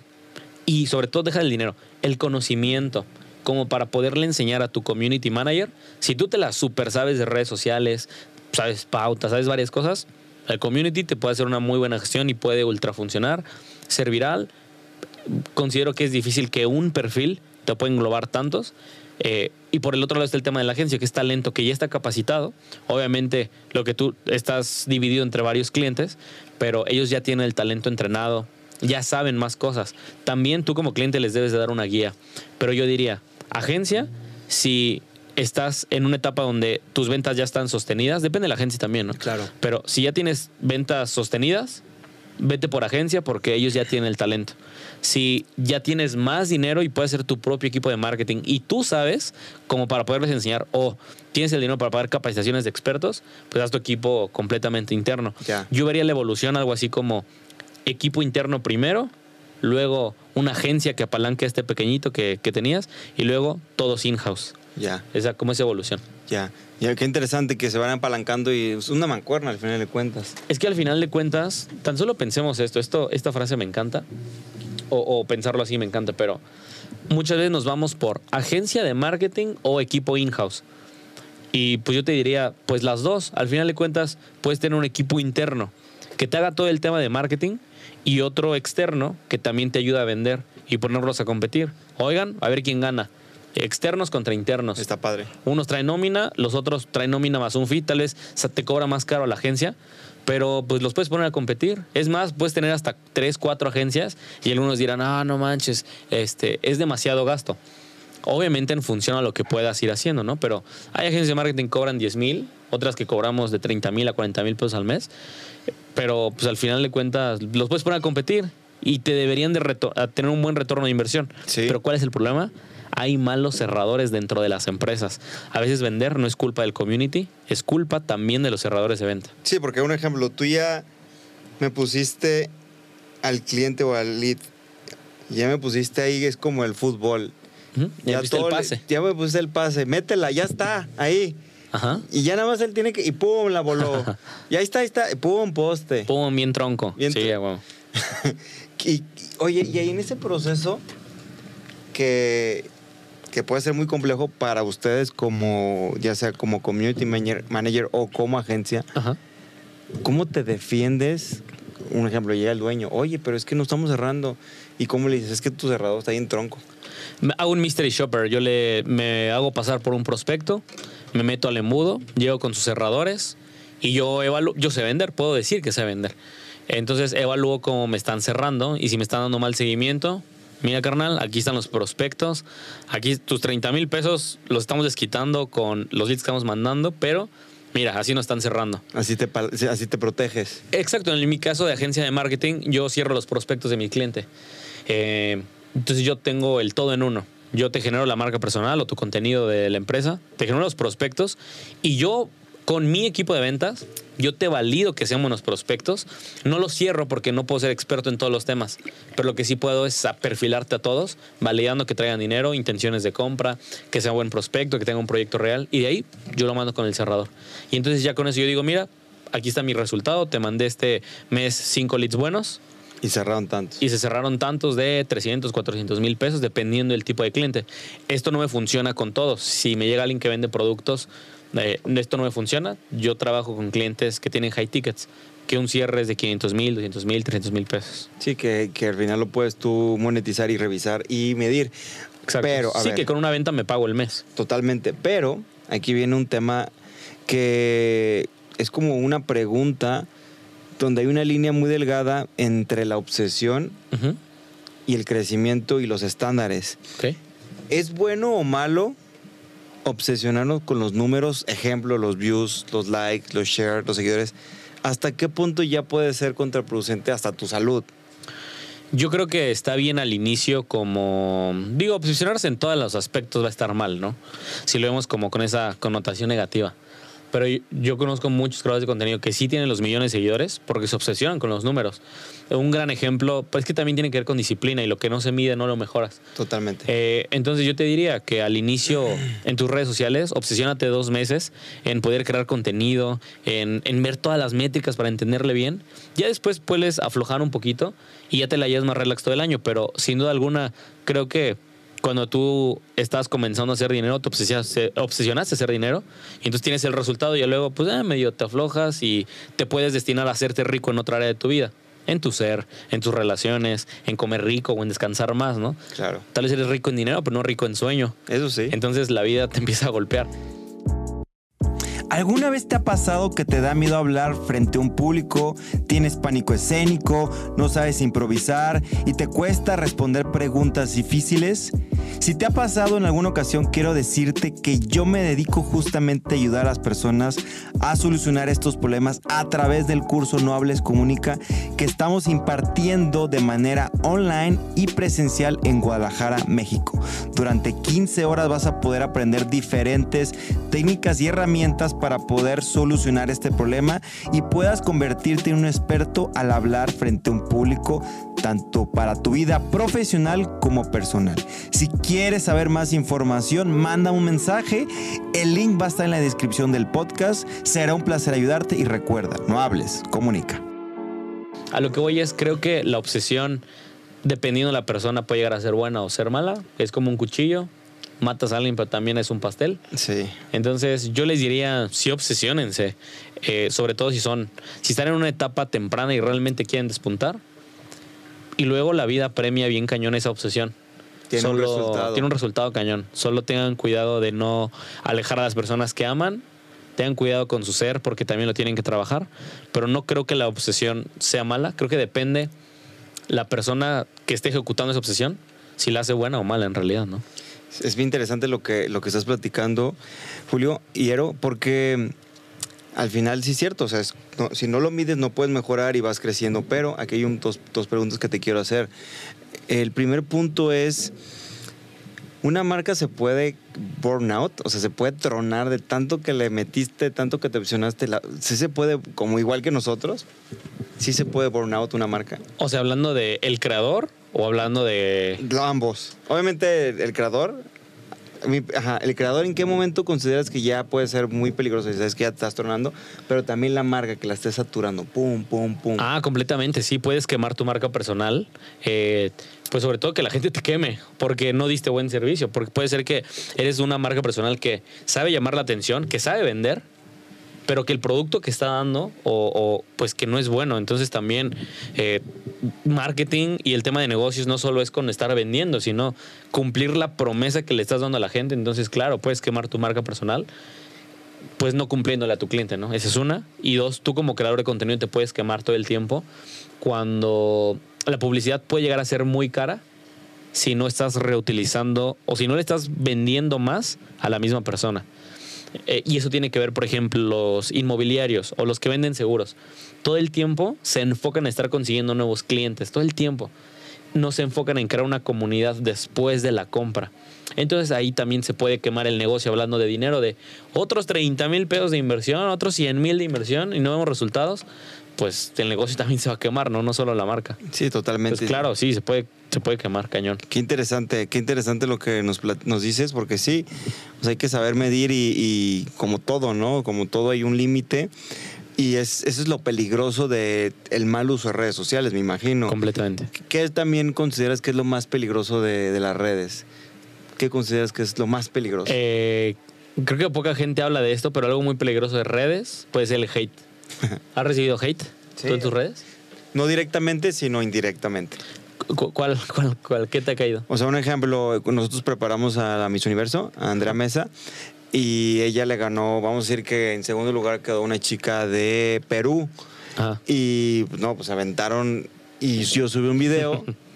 y sobre todo deja el dinero, el conocimiento como para poderle enseñar a tu community manager. Si tú te la super sabes de redes sociales, sabes pautas, sabes varias cosas, el community te puede hacer una muy buena gestión y puede ultra funcionar, ser viral. Considero que es difícil que un perfil te pueda englobar tantos. Eh, y por el otro lado está el tema de la agencia, que es talento que ya está capacitado. Obviamente, lo que tú estás dividido entre varios clientes, pero ellos ya tienen el talento entrenado, ya saben más cosas. También tú como cliente les debes de dar una guía. Pero yo diría, agencia, si estás en una etapa donde tus ventas ya están sostenidas, depende de la agencia también, ¿no? Claro. Pero si ya tienes ventas sostenidas, vete por agencia porque ellos ya tienen el talento. Si ya tienes más dinero y puedes ser tu propio equipo de marketing y tú sabes como para poderles enseñar o tienes el dinero para pagar capacitaciones de expertos, pues haz tu equipo completamente interno. Yo vería la evolución algo así como equipo interno primero, luego una agencia que apalanque este pequeñito que, tenías y luego todos in-house. Ya. Esa, como esa evolución. Ya. Ya, qué interesante que se van apalancando y es una mancuerna al final de cuentas. Es que al final de cuentas, tan solo pensemos esto, esto esta frase me encanta, o, o pensarlo así me encanta, pero muchas veces nos vamos por agencia de marketing o equipo in-house. Y pues yo te diría, pues las dos, al final de cuentas, puedes tener un equipo interno que te haga todo el tema de marketing y otro externo que también te ayuda a vender y ponerlos a competir. Oigan, a ver quién gana. Externos contra internos. Está padre. Unos traen nómina, los otros traen nómina más un fee, tal vez te cobra más caro a la agencia, pero pues los puedes poner a competir. Es más, puedes tener hasta tres, cuatro agencias y algunos dirán, ah, no manches, este, es demasiado gasto. Obviamente en función a lo que puedas ir haciendo, ¿no? Pero hay agencias de marketing que cobran 10 mil, otras que cobramos de 30 mil a 40 mil pesos al mes pero pues al final de cuentas los puedes poner a competir y te deberían de tener un buen retorno de inversión. Pero ¿cuál es el problema? Hay malos cerradores dentro de las empresas. A veces vender no es culpa del community, es culpa también de los cerradores de venta. Sí, porque un ejemplo, tú ya me pusiste al cliente o al lead, ya me pusiste ahí, es como el fútbol. Ya, el pase. ya me pusiste el pase, métela, ya está, ahí. Y ya nada más él tiene que. Y pum, la voló. y ahí está, ahí está. Pum, poste. Pum, bien tronco. sí, y, oye, y ahí en ese proceso que, que puede ser muy complejo para ustedes como, ya sea como community manager, o como agencia, ¿cómo te defiendes? Un ejemplo, llega el dueño, oye, pero es que no estamos cerrando. ¿Y cómo le dices? Es que tu cerrado está ahí en tronco. Hago un mystery shopper. Yo le, me hago pasar por un prospecto me meto al embudo, llego con sus cerradores y yo evalúo, yo sé vender, puedo decir que sé vender. Entonces evalúo cómo me están cerrando y si me están dando mal seguimiento, mira carnal, aquí están los prospectos, aquí tus 30 mil pesos los estamos desquitando con los leads que estamos mandando, pero mira, así no están cerrando. Así te, así te proteges. Exacto, en mi caso de agencia de marketing, yo cierro los prospectos de mi cliente. Eh, entonces yo tengo el todo en uno. Yo te genero la marca personal o tu contenido de la empresa, te genero los prospectos y yo con mi equipo de ventas, yo te valido que sean buenos prospectos. No los cierro porque no puedo ser experto en todos los temas, pero lo que sí puedo es perfilarte a todos, validando que traigan dinero, intenciones de compra, que sea buen prospecto, que tenga un proyecto real y de ahí yo lo mando con el cerrador. Y entonces ya con eso yo digo, mira, aquí está mi resultado, te mandé este mes cinco leads buenos. Y cerraron tantos. Y se cerraron tantos de 300, 400 mil pesos, dependiendo del tipo de cliente. Esto no me funciona con todos. Si me llega alguien que vende productos, eh, esto no me funciona. Yo trabajo con clientes que tienen high tickets, que un cierre es de 500 mil, 200 mil, 300 mil pesos. Sí, que, que, al final lo puedes tú monetizar y revisar y medir. Exacto. Pero, sí, que con una venta me pago el mes. Totalmente. Pero aquí viene un tema que es como una pregunta donde hay una línea muy delgada entre la obsesión y el crecimiento y los estándares. ¿Es bueno o malo obsesionarnos con los números? Ejemplo, los views, los likes, los shares, los seguidores. ¿Hasta qué punto ya puede ser contraproducente hasta tu salud? Yo creo que está bien al inicio como, digo, obsesionarse en todos los aspectos va a estar mal, ¿no? Si lo vemos como con esa connotación negativa. Pero yo conozco muchos creadores de contenido que sí tienen los millones de seguidores porque se obsesionan con los números. Un gran ejemplo, pues que también tiene que ver con disciplina y lo que no se mide no lo mejoras. Totalmente. Eh, entonces yo te diría que al inicio en tus redes sociales, obsesiónate dos meses en poder crear contenido, en, en ver todas las métricas para entenderle bien. Ya después puedes aflojar un poquito y ya te la llevas más relax todo el año, pero sin duda alguna creo que cuando tú estás comenzando a hacer dinero, te obsesionaste, a hacer dinero y entonces tienes el resultado y luego pues eh, medio te aflojas y te puedes destinar a hacerte rico en otra área de tu vida. En tu ser, en tus relaciones, en comer rico o en descansar más, ¿no? Claro. Tal vez eres rico en dinero, pero no rico en sueño. Eso sí. Entonces la vida te empieza a golpear. ¿Alguna vez te ha pasado que te da miedo hablar frente a un público, tienes pánico escénico, no sabes improvisar y te cuesta responder preguntas difíciles? Si te ha pasado en alguna ocasión, quiero decirte que yo me dedico justamente a ayudar a las personas a solucionar estos problemas a través del curso No Hables Comunica que estamos impartiendo de manera online y presencial en Guadalajara, México. Durante 15 horas vas a poder aprender diferentes técnicas y herramientas para poder solucionar este problema y puedas convertirte en un experto al hablar frente a un público tanto para tu vida profesional como personal. Si quieres saber más información, manda un mensaje. El link va a estar en la descripción del podcast. Será un placer ayudarte y recuerda, no hables, comunica. A lo que voy es, creo que la obsesión, dependiendo de la persona, puede llegar a ser buena o ser mala. Es como un cuchillo matas a alguien, pero también es un pastel. Sí. Entonces, yo les diría, sí, obsesiónense. Eh, sobre todo si son, si están en una etapa temprana y realmente quieren despuntar. Y luego la vida premia bien cañón esa obsesión. Tiene un resultado. Tiene un resultado cañón. Solo tengan cuidado de no alejar a las personas que aman. Tengan cuidado con su ser porque también lo tienen que trabajar. Pero no creo que la obsesión sea mala. Creo que depende la persona que esté ejecutando esa obsesión, si la hace buena o mala en realidad, ¿no? Es bien interesante lo que, lo que estás platicando, Julio Hiero, porque al final sí es cierto, o sea, si no lo mides no puedes mejorar y vas creciendo, pero aquí hay dos, dos preguntas que te quiero hacer. El primer punto es, ¿una marca se puede burn out? O sea, se puede tronar de tanto que le metiste, tanto que te opcionaste. ¿Sí se puede, como igual que nosotros? ¿Sí se puede burn out una marca? O sea, hablando de el creador o hablando de... ambos. Obviamente el creador Ajá, el creador, ¿en qué momento consideras que ya puede ser muy peligroso? Sabes que ya te estás tornando, pero también la marca que la estés saturando. Pum, pum, pum. Ah, completamente. Sí, puedes quemar tu marca personal. Eh, pues sobre todo que la gente te queme porque no diste buen servicio. Porque puede ser que eres una marca personal que sabe llamar la atención, que sabe vender, pero que el producto que está dando o, pues que no es bueno. Entonces también eh, marketing y el tema de negocios no solo es con estar vendiendo, sino cumplir la promesa que le estás dando a la gente. Entonces, claro, puedes quemar tu marca personal, pues no cumpliéndole a tu cliente, ¿no? Esa es una. Y dos, tú como creador de contenido te puedes quemar todo el tiempo cuando la publicidad puede llegar a ser muy cara si no estás reutilizando o si no le estás vendiendo más a la misma persona. Eh, y eso tiene que ver, por ejemplo, los inmobiliarios o los que venden seguros. Todo el tiempo se enfocan en estar consiguiendo nuevos clientes, todo el tiempo. No se enfocan en crear una comunidad después de la compra. Entonces ahí también se puede quemar el negocio hablando de dinero, de otros 30 mil pesos de inversión, otros 100 mil de inversión y no vemos resultados pues el negocio también se va a quemar, ¿no? No solo la marca. Sí, totalmente. Pues claro, sí, se puede, se puede quemar cañón. Qué interesante, qué interesante lo que nos, nos dices, porque sí, hay que saber medir y, como todo, ¿no? Como todo hay un límite. Y es, eso es lo peligroso de el mal uso de redes sociales, me imagino. Completamente. ¿Qué también consideras que es lo más peligroso de, de las redes? ¿Qué consideras que es lo más peligroso? Eh, creo que poca gente habla de esto, pero algo muy peligroso de redes puede ser el hate. ¿Has recibido hate Sí. tú en tus redes? no directamente, sino indirectamente. Cu- ¿Cuál, cuál, cuál, qué te ha caído? O sea, un ejemplo, nosotros preparamos a la Miss Universo, a Andrea Mesa, y ella le ganó, vamos a decir que en segundo lugar quedó una chica de Perú. Ajá. Y no, pues aventaron, y yo subí un video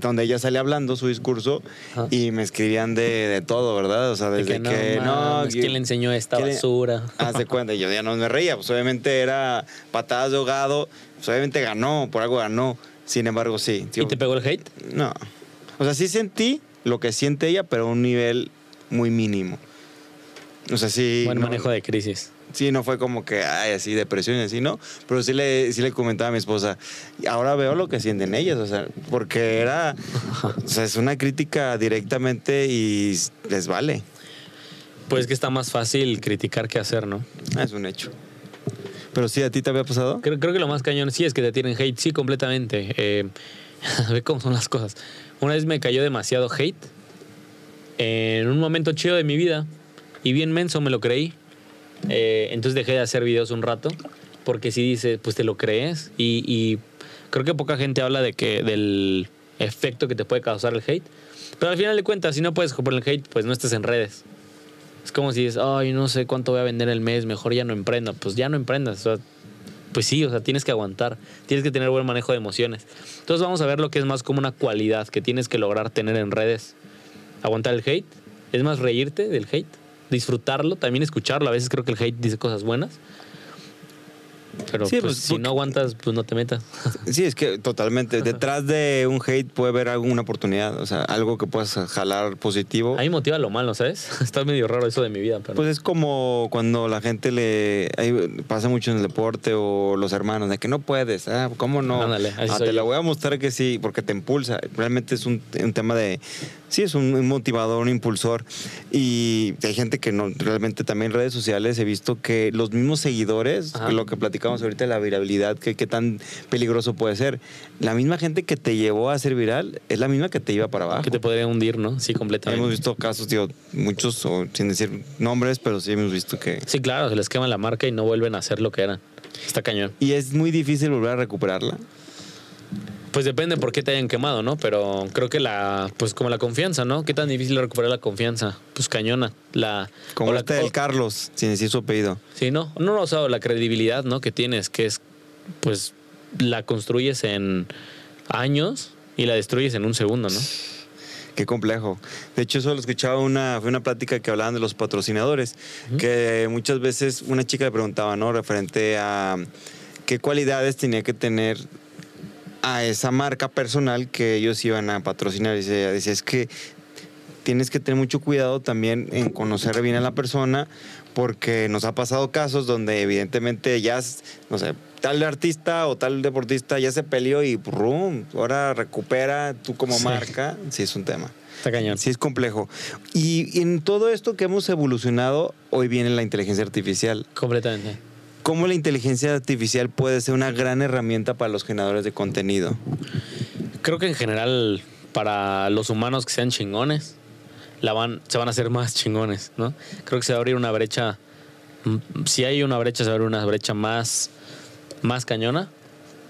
donde ella sale hablando su discurso Ajá. y me escribían de, de todo, ¿verdad? O sea, De desde que que, no, no, mames, yo- ¿quién le enseñó esta ¿quién le- basura? Haz de cuenta, y yo ya no me reía, pues obviamente era patadas de ahogado, pues obviamente ganó, por algo ganó. Sin embargo, sí. ¿Y te pegó el hate? No. O sea, sí sentí lo que siente ella, pero a un nivel muy mínimo. O sea, sí. Buen no- manejo de crisis. Sí, no fue como que, ay, así, depresión y así, ¿no? Pero sí le, sí le comentaba a mi esposa, y ahora veo lo que sienten ellas, o sea, porque era, o sea, es una crítica directamente y les vale. Pues que está más fácil criticar que hacer, ¿no? Ah, es un hecho. Pero sí, ¿a ti te había pasado? Creo, creo que lo más cañón sí es que te tienen hate, sí, completamente. Eh, ve cómo son las cosas. Una vez me cayó demasiado hate en un momento chido de mi vida y bien menso me lo creí. Eh, entonces dejé de hacer videos un rato porque si dices, pues te lo crees y, y creo que poca gente habla de que del efecto que te puede causar el hate. Pero al final de cuentas, si no puedes por el hate, pues no estés en redes. Es como si dices, ay, no sé cuánto voy a vender el mes, mejor ya no emprenda. Pues ya no emprendas. O sea, pues sí, o sea, tienes que aguantar, tienes que tener buen manejo de emociones. Entonces vamos a ver lo que es más como una cualidad que tienes que lograr tener en redes. Aguantar el hate, es más reírte del hate, disfrutarlo, también escucharlo. A veces creo que el hate dice cosas buenas. Pero Sí, pues, pues, si porque- no aguantas, pues no te metas. Sí, es que totalmente. Detrás de un hate puede haber alguna oportunidad, o sea, algo que puedas jalar positivo. A mí motiva lo malo, ¿sabes? Está medio raro eso de mi vida, pero... Pues es como cuando la gente le pasa mucho en el deporte o los hermanos de que no puedes, ah, ¿cómo no? Ándale, Ah, te la voy a mostrar que sí, porque te impulsa. Realmente es un, un tema de sí es un, motivador, un impulsor y hay gente que no realmente también en redes sociales he visto que los mismos seguidores, Ajá. lo que platicamos ahorita de la viralidad, que qué tan peligroso puede ser. La misma gente que te llevó a ser viral es la misma que te lleva para abajo. que te podría hundir, ¿no? Sí, completamente. Hemos visto casos, digo, muchos, o sin decir nombres, pero sí hemos visto que... Sí, claro, se les quema la marca y no vuelven a hacer lo que eran. Está cañón. Y es muy difícil volver a recuperarla. Pues depende por qué te hayan quemado, ¿no? Pero creo que la, pues como la confianza, ¿no? ¿Qué tan difícil es recuperar la confianza? Pues cañona. La, Como la- este del Carlos, sin decir su apellido. Sí, no, no, o sea, la credibilidad, ¿no? Que tienes, que es, pues, la construyes en años y la destruyes en un segundo, ¿no? Qué complejo. De hecho, eso lo escuchaba una, fue una plática que hablaban de los patrocinadores, que muchas veces una chica le preguntaba, ¿no? Referente a qué cualidades tenía que tener a esa marca personal que ellos iban a patrocinar. Y decía, es que tienes que tener mucho cuidado también en conocer bien a la persona, porque nos ha pasado casos donde evidentemente ya, no sé, tal artista o tal deportista ya se peleó y ¡rum! ahora recupera tú como Sí. marca. Sí, es un tema. Está cañón. Sí, es complejo. Y en todo esto que hemos evolucionado, hoy viene la inteligencia artificial. Completamente. ¿Cómo la inteligencia artificial puede ser una gran herramienta para los generadores de contenido? Creo que en general, para los humanos que sean chingones, se van a hacer más chingones, ¿no? Creo que se va a abrir una brecha. mm, Si hay una brecha, se va a abrir una brecha más, más cañona,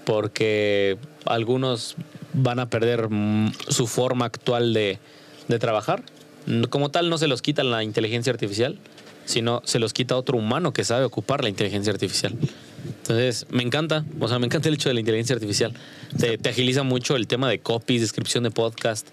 porque algunos van a perder mm, su forma actual de, de trabajar. Como tal, no se los quita la inteligencia artificial, sino se los quita otro humano que sabe ocupar la inteligencia artificial. Entonces, me encanta, o sea, me encanta el hecho de la inteligencia artificial. Te, te agiliza mucho el tema de copies, descripción de podcast,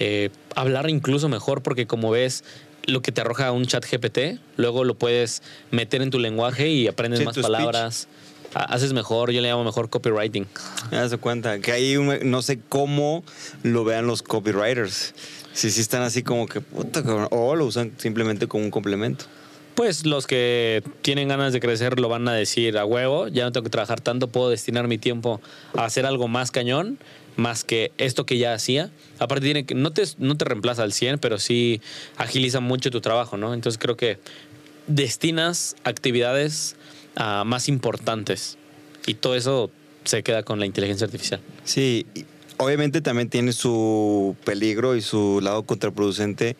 eh, hablar incluso mejor, porque como ves, lo que te arroja un chat GPT, luego lo puedes meter en tu lenguaje y aprendes Sí, más speech. palabras, ha- haces mejor, yo le llamo mejor copywriting. Me das cuenta que ahí no sé cómo lo vean los copywriters. Si sí están así como que puta, cabrón, o lo usan simplemente como un complemento. Pues los que tienen ganas de crecer lo van a decir a huevo, ya no tengo que trabajar tanto, puedo destinar mi tiempo a hacer algo más cañón, más que esto que ya hacía. Aparte tiene que no te no te reemplaza al 100, pero sí agiliza mucho tu trabajo, ¿no? Entonces creo que destinas actividades ah, más importantes. Y todo eso se queda con la inteligencia artificial. Sí, obviamente también tiene su peligro y su lado contraproducente.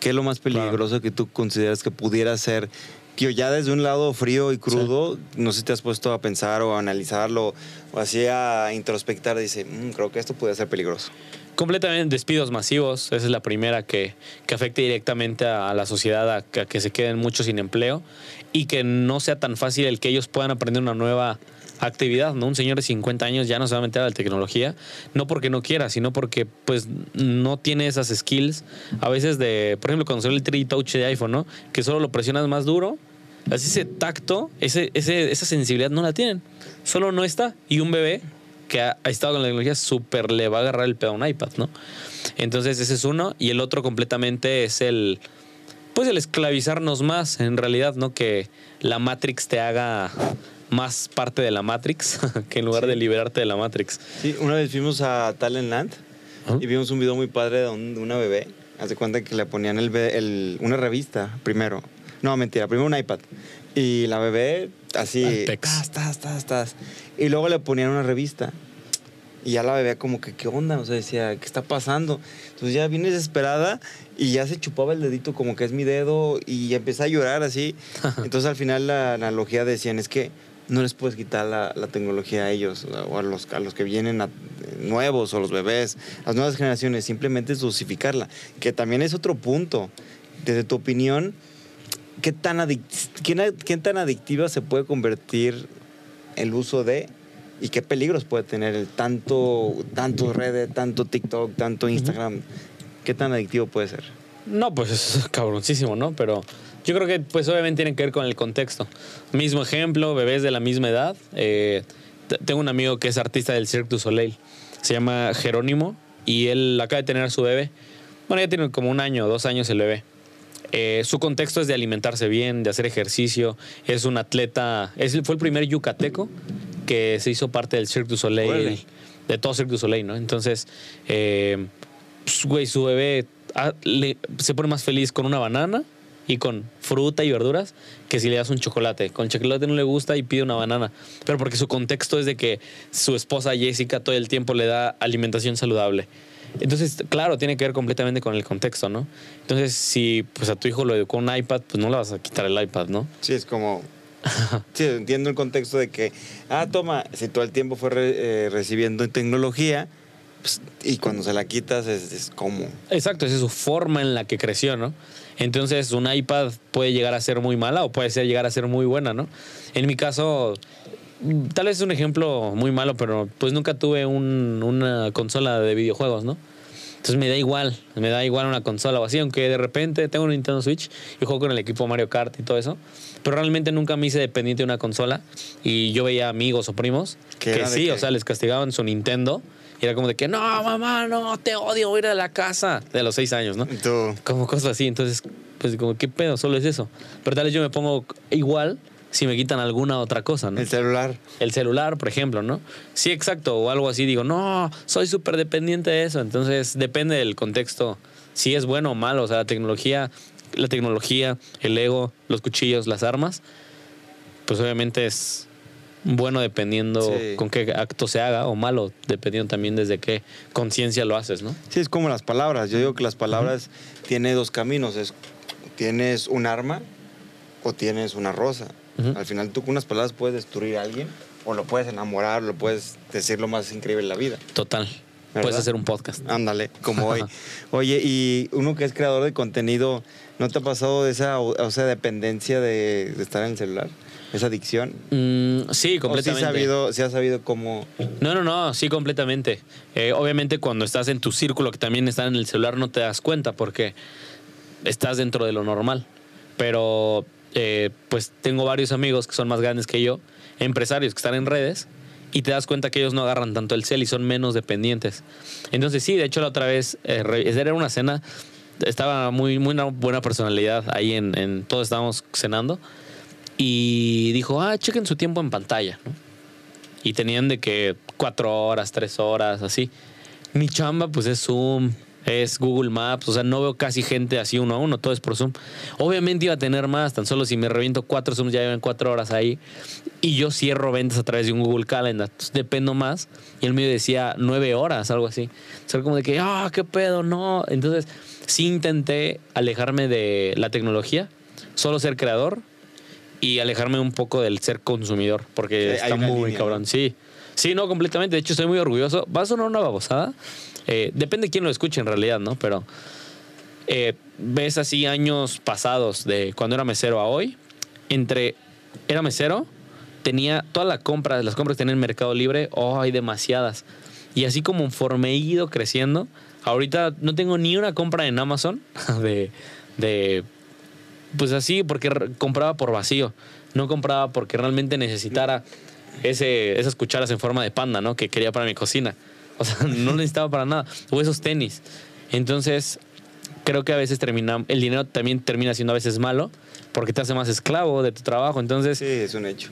¿Qué es lo más peligroso que tú consideras que pudiera ser? Tío, ya desde un lado frío y crudo, no sé si te has puesto a pensar o a analizarlo o así a introspectar, dice, "Mm, creo que esto puede ser peligroso. Completamente despidos masivos, esa es la primera que, que afecte directamente a, a la sociedad, a, que- a que se queden muchos sin empleo y que no sea tan fácil el que ellos puedan aprender una nueva actividad, ¿no? Un señor de 50 años ya no se va a la tecnología, no porque no quiera, sino porque pues no tiene esas skills, a veces de, por ejemplo, cuando salió el 3D Touch de iPhone, ¿no? Que solo lo presionas más duro, así ese tacto, ese, ese, esa sensibilidad no la tienen, solo no está. Y un bebé que ha, ha estado con la tecnología súper le va a agarrar el pedo a un iPad, ¿no? Entonces ese es uno. Y el otro completamente es el, pues el esclavizarnos más, en realidad, ¿no? Que la Matrix te haga más parte de la Matrix que en lugar Sí. de liberarte de la Matrix. Sí, una vez fuimos a Talentland y vimos un video muy padre de, un- de una bebé. Haz de cuenta que le ponían el, el- una revista primero. No, mentira, primero un iPad. Y la bebé así, tas, tas, tas. Y luego le ponían una revista. Y ya la bebé como que, ¿qué onda? O sea, decía, ¿qué está pasando? Entonces ya viene desesperada y ya se chupaba el dedito como que es mi dedo y empieza a llorar así. Entonces al final la analogía decían, es que no les puedes quitar la, la tecnología a ellos o a los, a los que vienen a- nuevos o los bebés, las nuevas generaciones, simplemente es dosificarla. Que también es otro punto. Desde tu opinión, ¿qué tan, qué, qué tan adictiva se puede convertir el uso de y qué peligros puede tener el tanto, tanto redes, tanto TikTok, tanto Instagram? ¿Qué tan adictivo puede ser? No, pues es cabroncísimo, ¿no? Pero yo creo que pues obviamente tiene que ver con el contexto. Mismo ejemplo, bebés de la misma edad. Eh, tengo un amigo que es artista del Cirque du Soleil. Se llama Jerónimo y él acaba de tener a su bebé. Bueno, ya tiene como un año, dos años el bebé. Eh, su contexto es de alimentarse bien, de hacer ejercicio. Es un atleta, es, fue el primer yucateco que se hizo parte del Cirque du Soleil, de todo Cirque du Soleil, ¿no? Entonces, eh, pues, güey, su bebé ah, le- se pone más feliz con una banana y con fruta y verduras que si le das un chocolate. Con chocolate no le gusta y pide una banana. Pero porque su contexto es de que su esposa Jessica todo el tiempo le da alimentación saludable. Entonces, claro, tiene que ver completamente con el contexto, ¿no? Entonces, si pues a tu hijo lo educó un iPad, pues no le vas a quitar el iPad, ¿no? Sí, es como... Sí, entiendo el contexto de que, ah, toma, si todo el tiempo fue re- eh, recibiendo tecnología pues, y cuando se la quitas es, es como... Exacto, esa es su forma en la que creció, ¿no? Entonces, un iPad puede llegar a ser muy mala o puede ser llegar a ser muy buena, ¿no? En mi caso, tal vez es un ejemplo muy malo, pero pues nunca tuve un- una consola de videojuegos, ¿no? Entonces me da igual, me da igual una consola o así, aunque de repente tengo un Nintendo Switch y juego con el equipo Mario Kart y todo eso, pero realmente nunca me hice dependiente de una consola y yo veía amigos o primos ¿Qué que sí, qué? o sea, les castigaban su Nintendo y era como de que, no, mamá, no, te odio, voy a ir a la casa de los seis años, ¿no? Tú, Como cosas así. Entonces, pues como, ¿qué pedo? Solo es eso. Pero tal vez yo me pongo igual si me quitan alguna otra cosa, ¿no? el celular. El celular, por ejemplo, ¿no? Sí, exacto. O algo así. Digo, no, soy súper dependiente de eso. Entonces, depende del contexto. Si es bueno o malo. O sea, la tecnología, la tecnología, el ego, los cuchillos, las armas, pues obviamente es bueno dependiendo Sí. con qué acto se haga o malo, dependiendo también desde qué conciencia lo haces, ¿no? Sí, es como las palabras. Yo digo que las palabras tiene dos caminos. Es, tienes un arma o tienes una rosa. Al final tú con unas palabras puedes destruir a alguien o lo puedes enamorar, lo puedes decir lo más increíble de la vida. Total. ¿Verdad? Puedes hacer un podcast. Ándale, como hoy. Oye, y uno que es creador de contenido, ¿no te ha pasado esa, o sea, dependencia de, de estar en el celular? ¿Esa adicción? Mm, sí, ¿O sí, completamente. sabido, sí has sabido cómo... No, no, no, sí, completamente. Eh, obviamente cuando estás en tu círculo que también está en el celular no te das cuenta porque estás dentro de lo normal. Pero eh, pues tengo varios amigos que son más grandes que yo, empresarios que están en redes y te das cuenta que ellos no agarran tanto el cel y son menos dependientes. Entonces sí, de hecho la otra vez, eh, era una cena, estaba muy, muy una buena personalidad ahí en, en todos estábamos cenando y dijo, ah, chequen su tiempo en pantalla. Y tenían de que cuatro horas, tres horas, así. Mi chamba, pues es Zoom, es Google Maps, o sea, no veo casi gente así uno a uno, todo es por Zoom. Obviamente iba a tener más, tan solo si me reviento cuatro Zooms ya llevan cuatro horas ahí y yo cierro ventas a través de un Google Calendar, dependo más y el mío decía nueve horas, algo así. O sea, como de que, ah, qué pedo, no. Entonces, sí intenté alejarme de la tecnología, solo ser creador y alejarme un poco del ser consumidor, porque Sí, está muy línea, cabrón. ¿no? Sí, sí, no, completamente. De hecho, estoy muy orgulloso. Va a sonar una babosada. Eh, depende de quién lo escuche en realidad, ¿no? Pero eh, ves así años pasados de cuando era mesero a hoy, entre era mesero, tenía todas las compras, las compras que tenía en Mercado Libre, oh, hay demasiadas. Y así como conforme he ido creciendo, ahorita no tengo ni una compra en Amazon de, de pues así, porque compraba por vacío. No compraba porque realmente necesitara ese, esas cucharas en forma de panda, ¿no? Que quería para mi cocina. O sea, no necesitaba para nada. O esos tenis. Entonces, creo que a veces termina, el dinero también termina siendo a veces malo porque te hace más esclavo de tu trabajo. Entonces, Sí, es un hecho.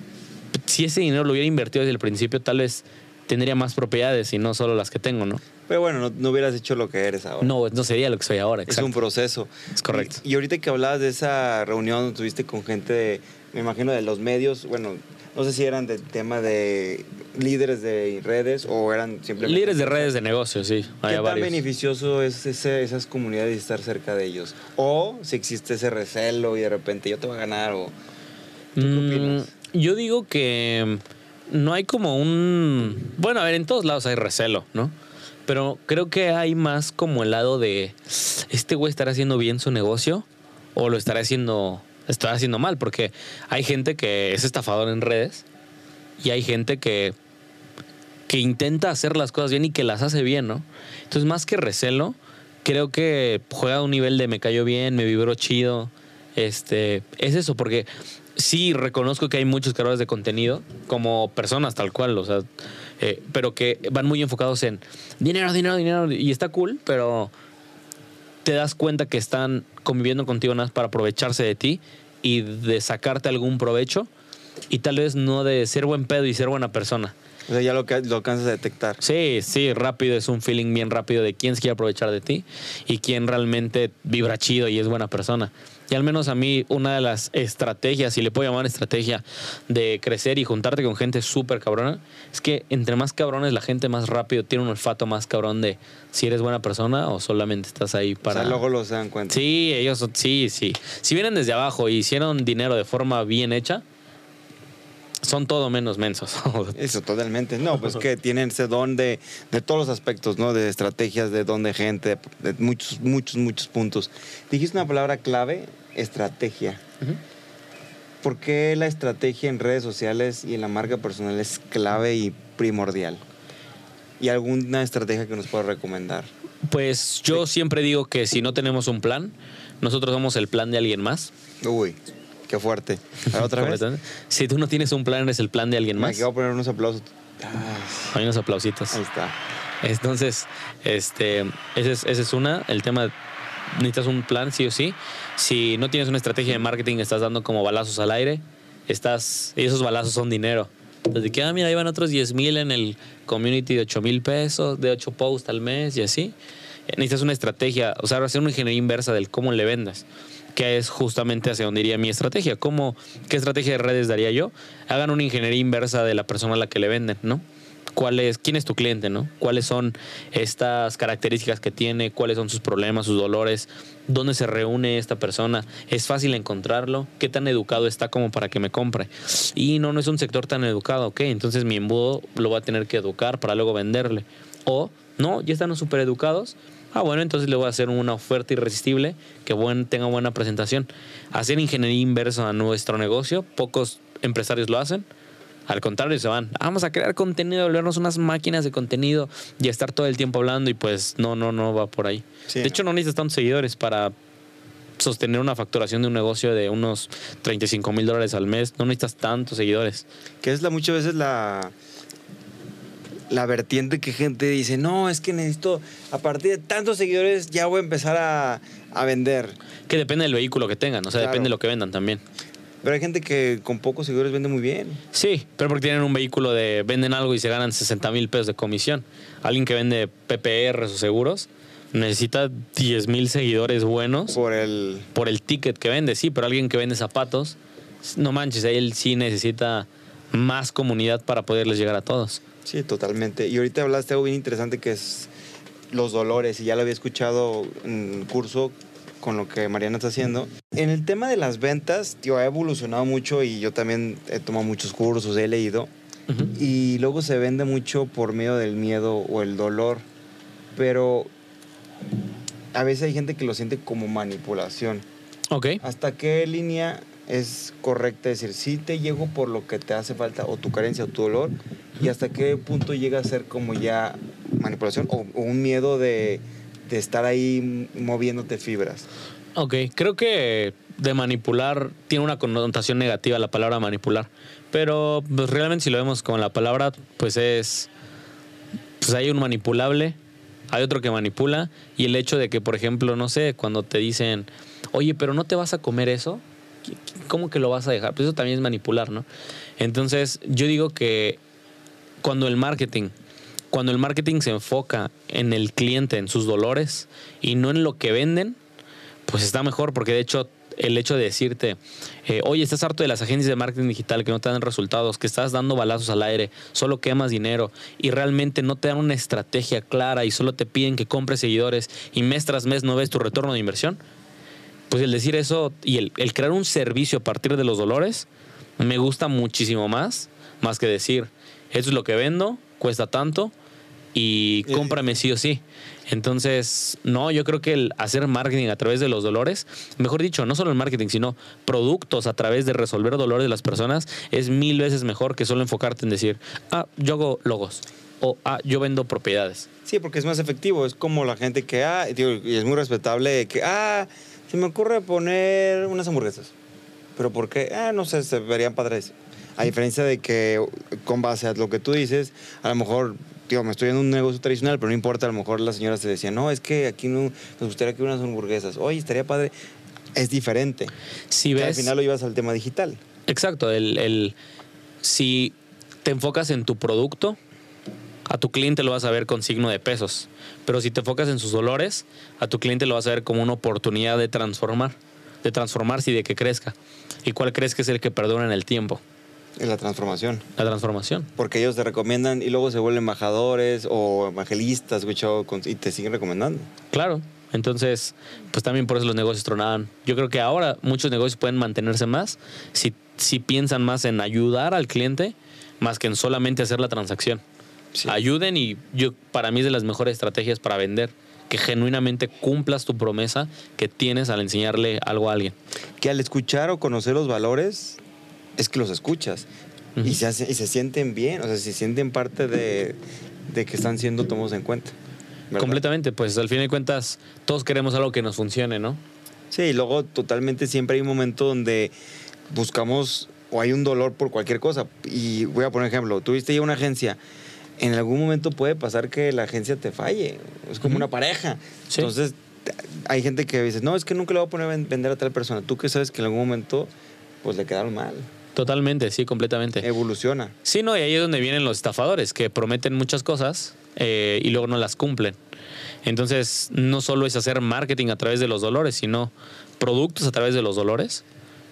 si ese dinero lo hubiera invertido desde el principio, tal vez tendría más propiedades y no solo las que tengo, ¿no? Pero bueno, no, no hubieras hecho lo que eres ahora. No, no sería lo que soy ahora. Es exacto. un proceso. Es correcto. Y, y ahorita que hablabas de esa reunión donde estuviste con gente de, me imagino, de los medios, bueno, no sé si eran de tema de líderes de redes o eran simplemente... Líderes de redes de negocios, sí. ¿Qué tan varios. beneficioso es ese- esas comunidades y estar cerca de ellos? O si existe ese recelo y de repente yo te voy a ganar o... ¿Tú qué Mm, yo digo que no hay como un... Bueno, a ver, en todos lados hay recelo, ¿no? Pero creo que hay más como el lado de, ¿este güey estará haciendo bien su negocio o lo estará haciendo, estará haciendo mal? Porque hay gente que es estafador en redes y hay gente que, que intenta hacer las cosas bien y que las hace bien, ¿no? Entonces, más que recelo, creo que juega a un nivel de me cayó bien, me vibró chido. Este, es eso, porque sí reconozco que hay muchos creadores de contenido, como personas tal cual, o sea, eh, pero que van muy enfocados en dinero, dinero, dinero, y está cool, pero te das cuenta que están conviviendo contigo nada para aprovecharse de ti y de sacarte algún provecho, y tal vez no de ser buen pedo y ser buena persona. O sea, ya lo, que- lo alcanzas a detectar. Sí, sí, rápido es un feeling bien rápido de quién se quiere aprovechar de ti y quién realmente vibra chido y es buena persona. Y al menos a mí una de las estrategias, si le puedo llamar estrategia, de crecer y juntarte con gente súper cabrona, es que entre más cabrones la gente más rápido tiene un olfato más cabrón de si eres buena persona o solamente estás ahí para... O sea, luego lo se dan cuenta. Sí, ellos, sí, sí. Si vienen desde abajo y hicieron dinero de forma bien hecha, son todo menos mensos. Eso, totalmente. No, pues que tienen ese don de, de todos los aspectos, ¿no? De estrategias, de don de gente, de muchos, muchos, muchos puntos. Dijiste una palabra clave, estrategia. ¿Por qué la estrategia en redes sociales y en la marca personal es clave y primordial? ¿Y alguna estrategia que nos pueda recomendar? Pues yo siempre digo que si no tenemos un plan, nosotros somos el plan de alguien más. Uy, qué fuerte. A ver, otra vez. Si tú no tienes un plan, eres el plan de alguien más. voy a poner unos aplausos. Hay unos aplausitos. ahí está. Entonces, este, esa es, esa es una. El tema, necesitas un plan, sí o sí. Si no tienes una estrategia de marketing, estás dando como balazos al aire. Estás, y esos balazos son dinero. Entonces, que, ah, mira, ahí van otros 10 mil en el community de 8 mil pesos, de 8 posts al mes y así. Necesitas una estrategia, o sea, hacer una ingeniería inversa del cómo le vendas que es justamente hacia donde iría mi estrategia. ¿Cómo, ¿Qué estrategia de redes daría yo? Hagan una ingeniería inversa de la persona a la que le venden, ¿no? ¿Cuál es, ¿Quién es tu cliente, no? ¿Cuáles son estas características que tiene? ¿Cuáles son sus problemas, sus dolores? ¿Dónde se reúne esta persona? ¿Es fácil encontrarlo? ¿Qué tan educado está como para que me compre? Y no, no es un sector tan educado, ¿ok? Entonces mi embudo lo va a tener que educar para luego venderle. O, no, ya están súper educados. Ah, bueno, entonces le voy a hacer una oferta irresistible que buen, tenga buena presentación. Hacer ingeniería inversa a nuestro negocio, pocos empresarios lo hacen. Al contrario, se van. Vamos a crear contenido, volvernos unas máquinas de contenido y estar todo el tiempo hablando y pues no, no, no va por ahí. Sí, de hecho, no necesitas tantos seguidores para sostener una facturación de un negocio de unos 35 mil dólares al mes. No necesitas tantos seguidores. Que es la muchas veces la la vertiente que gente dice, no, es que necesito, a partir de tantos seguidores ya voy a empezar a, a vender. Que depende del vehículo que tengan, o sea, Claro. depende de lo que vendan también. Pero hay gente que con pocos seguidores vende muy bien. Sí, pero porque tienen un vehículo de venden algo y se ganan 60 mil pesos de comisión. Alguien que vende PPRs o seguros necesita 10 mil seguidores buenos Por el... por el ticket que vende, sí, pero alguien que vende zapatos, no manches, él sí necesita más comunidad para poderles llegar a todos. Sí, totalmente. Y ahorita hablaste algo bien interesante que es los dolores, y ya lo había escuchado en curso con lo que Mariana está haciendo. En el tema de las ventas, tío, ha evolucionado mucho y yo también he tomado muchos cursos, he leído. Y luego se vende mucho por medio del miedo o el dolor. Pero a veces hay gente que lo siente como manipulación. Ok. ¿Hasta qué línea es correcta decir, sí te llego por lo que te hace falta o tu carencia o tu dolor? ¿Y hasta qué punto llega a ser como ya manipulación o, un miedo de, de estar ahí moviéndote fibras? Ok, creo que de manipular tiene una connotación negativa la palabra manipular. Pero pues, realmente si lo vemos con la palabra, pues es... Pues hay un manipulable, hay otro que manipula y el hecho de que, por ejemplo, no sé, cuando te dicen, oye, pero no te vas a comer eso, ¿cómo que lo vas a dejar? Pues eso también es manipular, ¿no? Entonces yo digo que cuando el marketing, cuando el marketing se enfoca en el cliente, en sus dolores y no en lo que venden, pues está mejor porque de hecho el hecho de decirte, eh, oye, estás harto de las agencias de marketing digital que no te dan resultados, que estás dando balazos al aire, solo quemas dinero y realmente no te dan una estrategia clara y solo te piden que compres seguidores y mes tras mes no ves tu retorno de inversión, pues el decir eso y el, el crear un servicio a partir de los dolores me gusta muchísimo más, más que decir, esto es lo que vendo, cuesta tanto y Eh, cómprame sí o sí. Entonces, no, yo creo que el hacer marketing a través de los dolores, mejor dicho, no solo el marketing, sino productos a través de resolver dolores de las personas, es mil veces mejor que solo enfocarte en decir, ah, yo hago logos o ah, yo vendo propiedades. Sí, porque es más efectivo. Es como la gente que, ah, digo, y es muy respetable que, ah, se me ocurre poner unas hamburguesas. ¿Pero por qué? Ah, no sé, se verían padres. A diferencia de que, con base a lo que tú dices, a lo mejor, tío, me estoy en un negocio tradicional, pero no importa, a lo mejor la señora se decía, no, es que aquí no, nos gustaría que unas hamburguesas. Oye, estaría padre. Es diferente. Si Que al ves, final lo llevas al tema digital. Exacto, el, el- si te enfocas en tu producto, a tu cliente lo vas a ver con signo de pesos. Pero si te enfocas en sus dolores, a tu cliente lo vas a ver como una oportunidad de transformar, de transformarse y de que crezca. ¿Y cuál crees que es el que perdura en el tiempo? En la transformación. La transformación. Porque ellos te recomiendan y luego se vuelven embajadores o evangelistas, y te siguen recomendando. Claro. Entonces, pues también por eso los negocios tronaban. Yo creo que ahora muchos negocios pueden mantenerse más si, si piensan más en ayudar al cliente más que en solamente hacer la transacción. Sí. Ayuden y yo para mí es de las mejores estrategias para vender. Que genuinamente cumplas tu promesa que tienes al enseñarle algo a alguien. que al escuchar o conocer los valores es que los escuchas Ujú. y, se hace- y se sienten bien, o sea, se sienten parte de, de que están siendo tomados en cuenta. ¿verdad? Completamente, pues al fin de cuentas todos queremos algo que nos funcione, ¿no? Sí, y luego totalmente siempre hay un momento donde buscamos o hay un dolor por cualquier cosa. Y voy a poner ejemplo, tuviste ya una agencia, en algún momento puede pasar que la agencia te falle, es como una pareja. Sí. Entonces, hay gente que dice, no, es que nunca le voy a poner a ven- vender a tal persona. Tú que sabes que en algún momento, pues le quedaron mal. Totalmente, sí, completamente. Evoluciona. Sí, no, y ahí es donde vienen los estafadores, que prometen muchas cosas eh, y luego no las cumplen. Entonces, no solo es hacer marketing a través de los dolores, sino productos a través de los dolores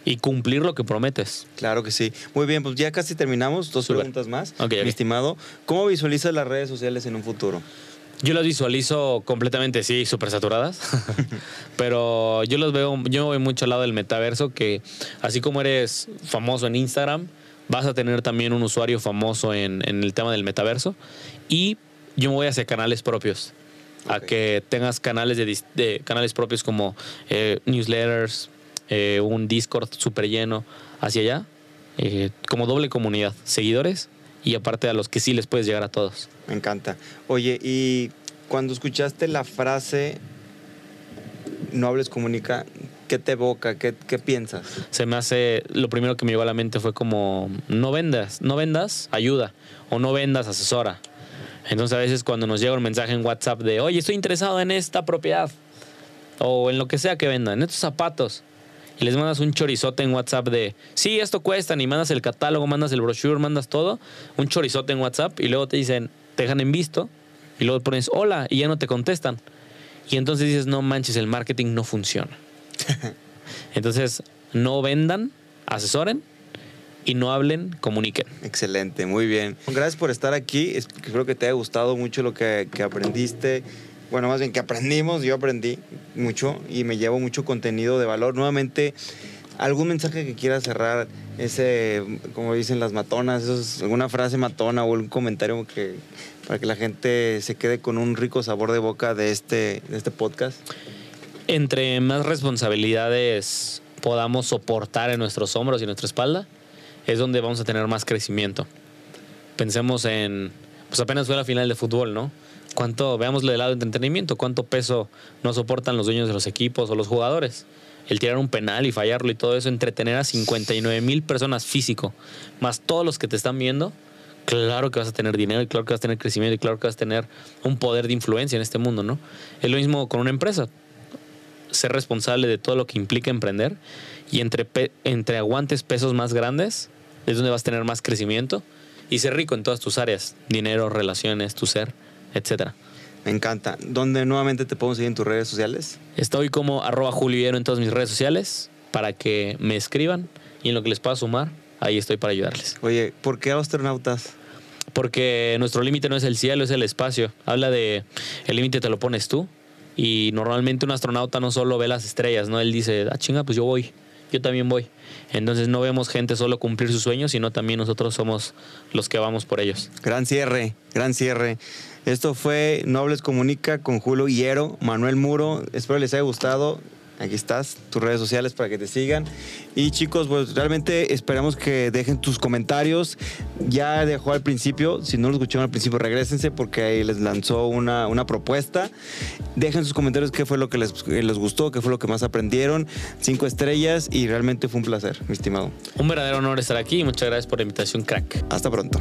y cumplir lo que prometes. Claro que sí. Muy bien, pues ya casi terminamos. Dos preguntas más. Ok, ok. Mi estimado, ¿cómo visualizas las redes sociales en un futuro? Yo las visualizo completamente, sí, súper saturadas, pero yo los veo, yo me voy mucho al lado del metaverso, que así como eres famoso en Instagram, vas a tener también un usuario famoso en, en el tema del metaverso y yo me voy hacia canales propios, a que tengas canales de canales propios como eh, newsletters, eh, un Discord súper lleno hacia allá, eh, como doble comunidad, seguidores y aparte a los que sí les puedes llegar a todos. Me encanta. Oye, y cuando escuchaste la frase no hables, comunica, ¿qué te evoca? ¿Qué, qué piensas? se me hace, lo primero que me llegó a la mente fue como, no vendas, no vendas, ayuda, o no vendas, asesora. Entonces a veces cuando nos llega un mensaje en WhatsApp de, oye, estoy interesado en esta propiedad, o en lo que sea que vendan, en estos zapatos, y les mandas un chorizote en WhatsApp de, sí, esto cuesta, y mandas el catálogo, mandas el brochure, mandas todo, un chorizote en WhatsApp, y luego te dicen, te dejan en visto, y luego pones, hola, y ya no te contestan. Y entonces dices, no manches, el marketing no funciona. entonces, no vendan, asesoren y no hablen, comuniquen. Excelente, muy bien. Gracias por estar aquí. Espero que te haya gustado mucho lo que, que aprendiste. Bueno, más bien que aprendimos, yo aprendí mucho y me llevo mucho contenido de valor. Nuevamente, ¿algún mensaje que quieras cerrar? Ese, como dicen las matonas, eso es alguna frase matona o algún comentario que, para que la gente se quede con un rico sabor de boca de este, de este podcast? Entre más responsabilidades podamos soportar en nuestros hombros y en nuestra espalda, es donde vamos a tener más crecimiento. Pensemos en, pues apenas fue la final de fútbol, ¿no? ¿Cuánto, veámoslo del lado de entretenimiento, cuánto peso no soportan los dueños de los equipos o los jugadores? El tirar un penal y fallarlo y todo eso, entretener a 59 mil personas físico, más todos los que te están viendo, claro que vas a tener dinero y claro que vas a tener crecimiento y claro que vas a tener un poder de influencia en este mundo, ¿no? Es lo mismo con una empresa. Ser responsable de todo lo que implica emprender y entre, entre aguantes pesos más grandes, es donde vas a tener más crecimiento y ser rico en todas tus áreas, dinero, relaciones, tu ser, etcétera. Me encanta. ¿Dónde nuevamente te podemos seguir en tus redes sociales? Estoy como arroba juliero en todas mis redes sociales para que me escriban y en lo que les pueda sumar, ahí estoy para ayudarles. Oye, ¿por qué astronautas? Porque nuestro límite no es el cielo, es el espacio. Habla de el límite te lo pones tú y normalmente un astronauta no solo ve las estrellas, ¿no? Él dice, ah, chinga, pues yo voy yo también voy. Entonces no vemos gente solo cumplir sus sueños, sino también nosotros somos los que vamos por ellos. Gran cierre, gran cierre. Esto fue Nobles Comunica con Julio Hierro, Manuel Muro. Espero les haya gustado. Aquí estás, tus redes sociales para que te sigan. Y chicos, pues realmente esperamos que dejen tus comentarios. Ya dejó al principio, si no lo escucharon al principio, regresense porque ahí les lanzó una, una propuesta. Dejen sus comentarios qué fue lo que les, les gustó, qué fue lo que más aprendieron. Cinco estrellas y realmente fue un placer, mi estimado. Un verdadero honor estar aquí y muchas gracias por la invitación, crack. Hasta pronto.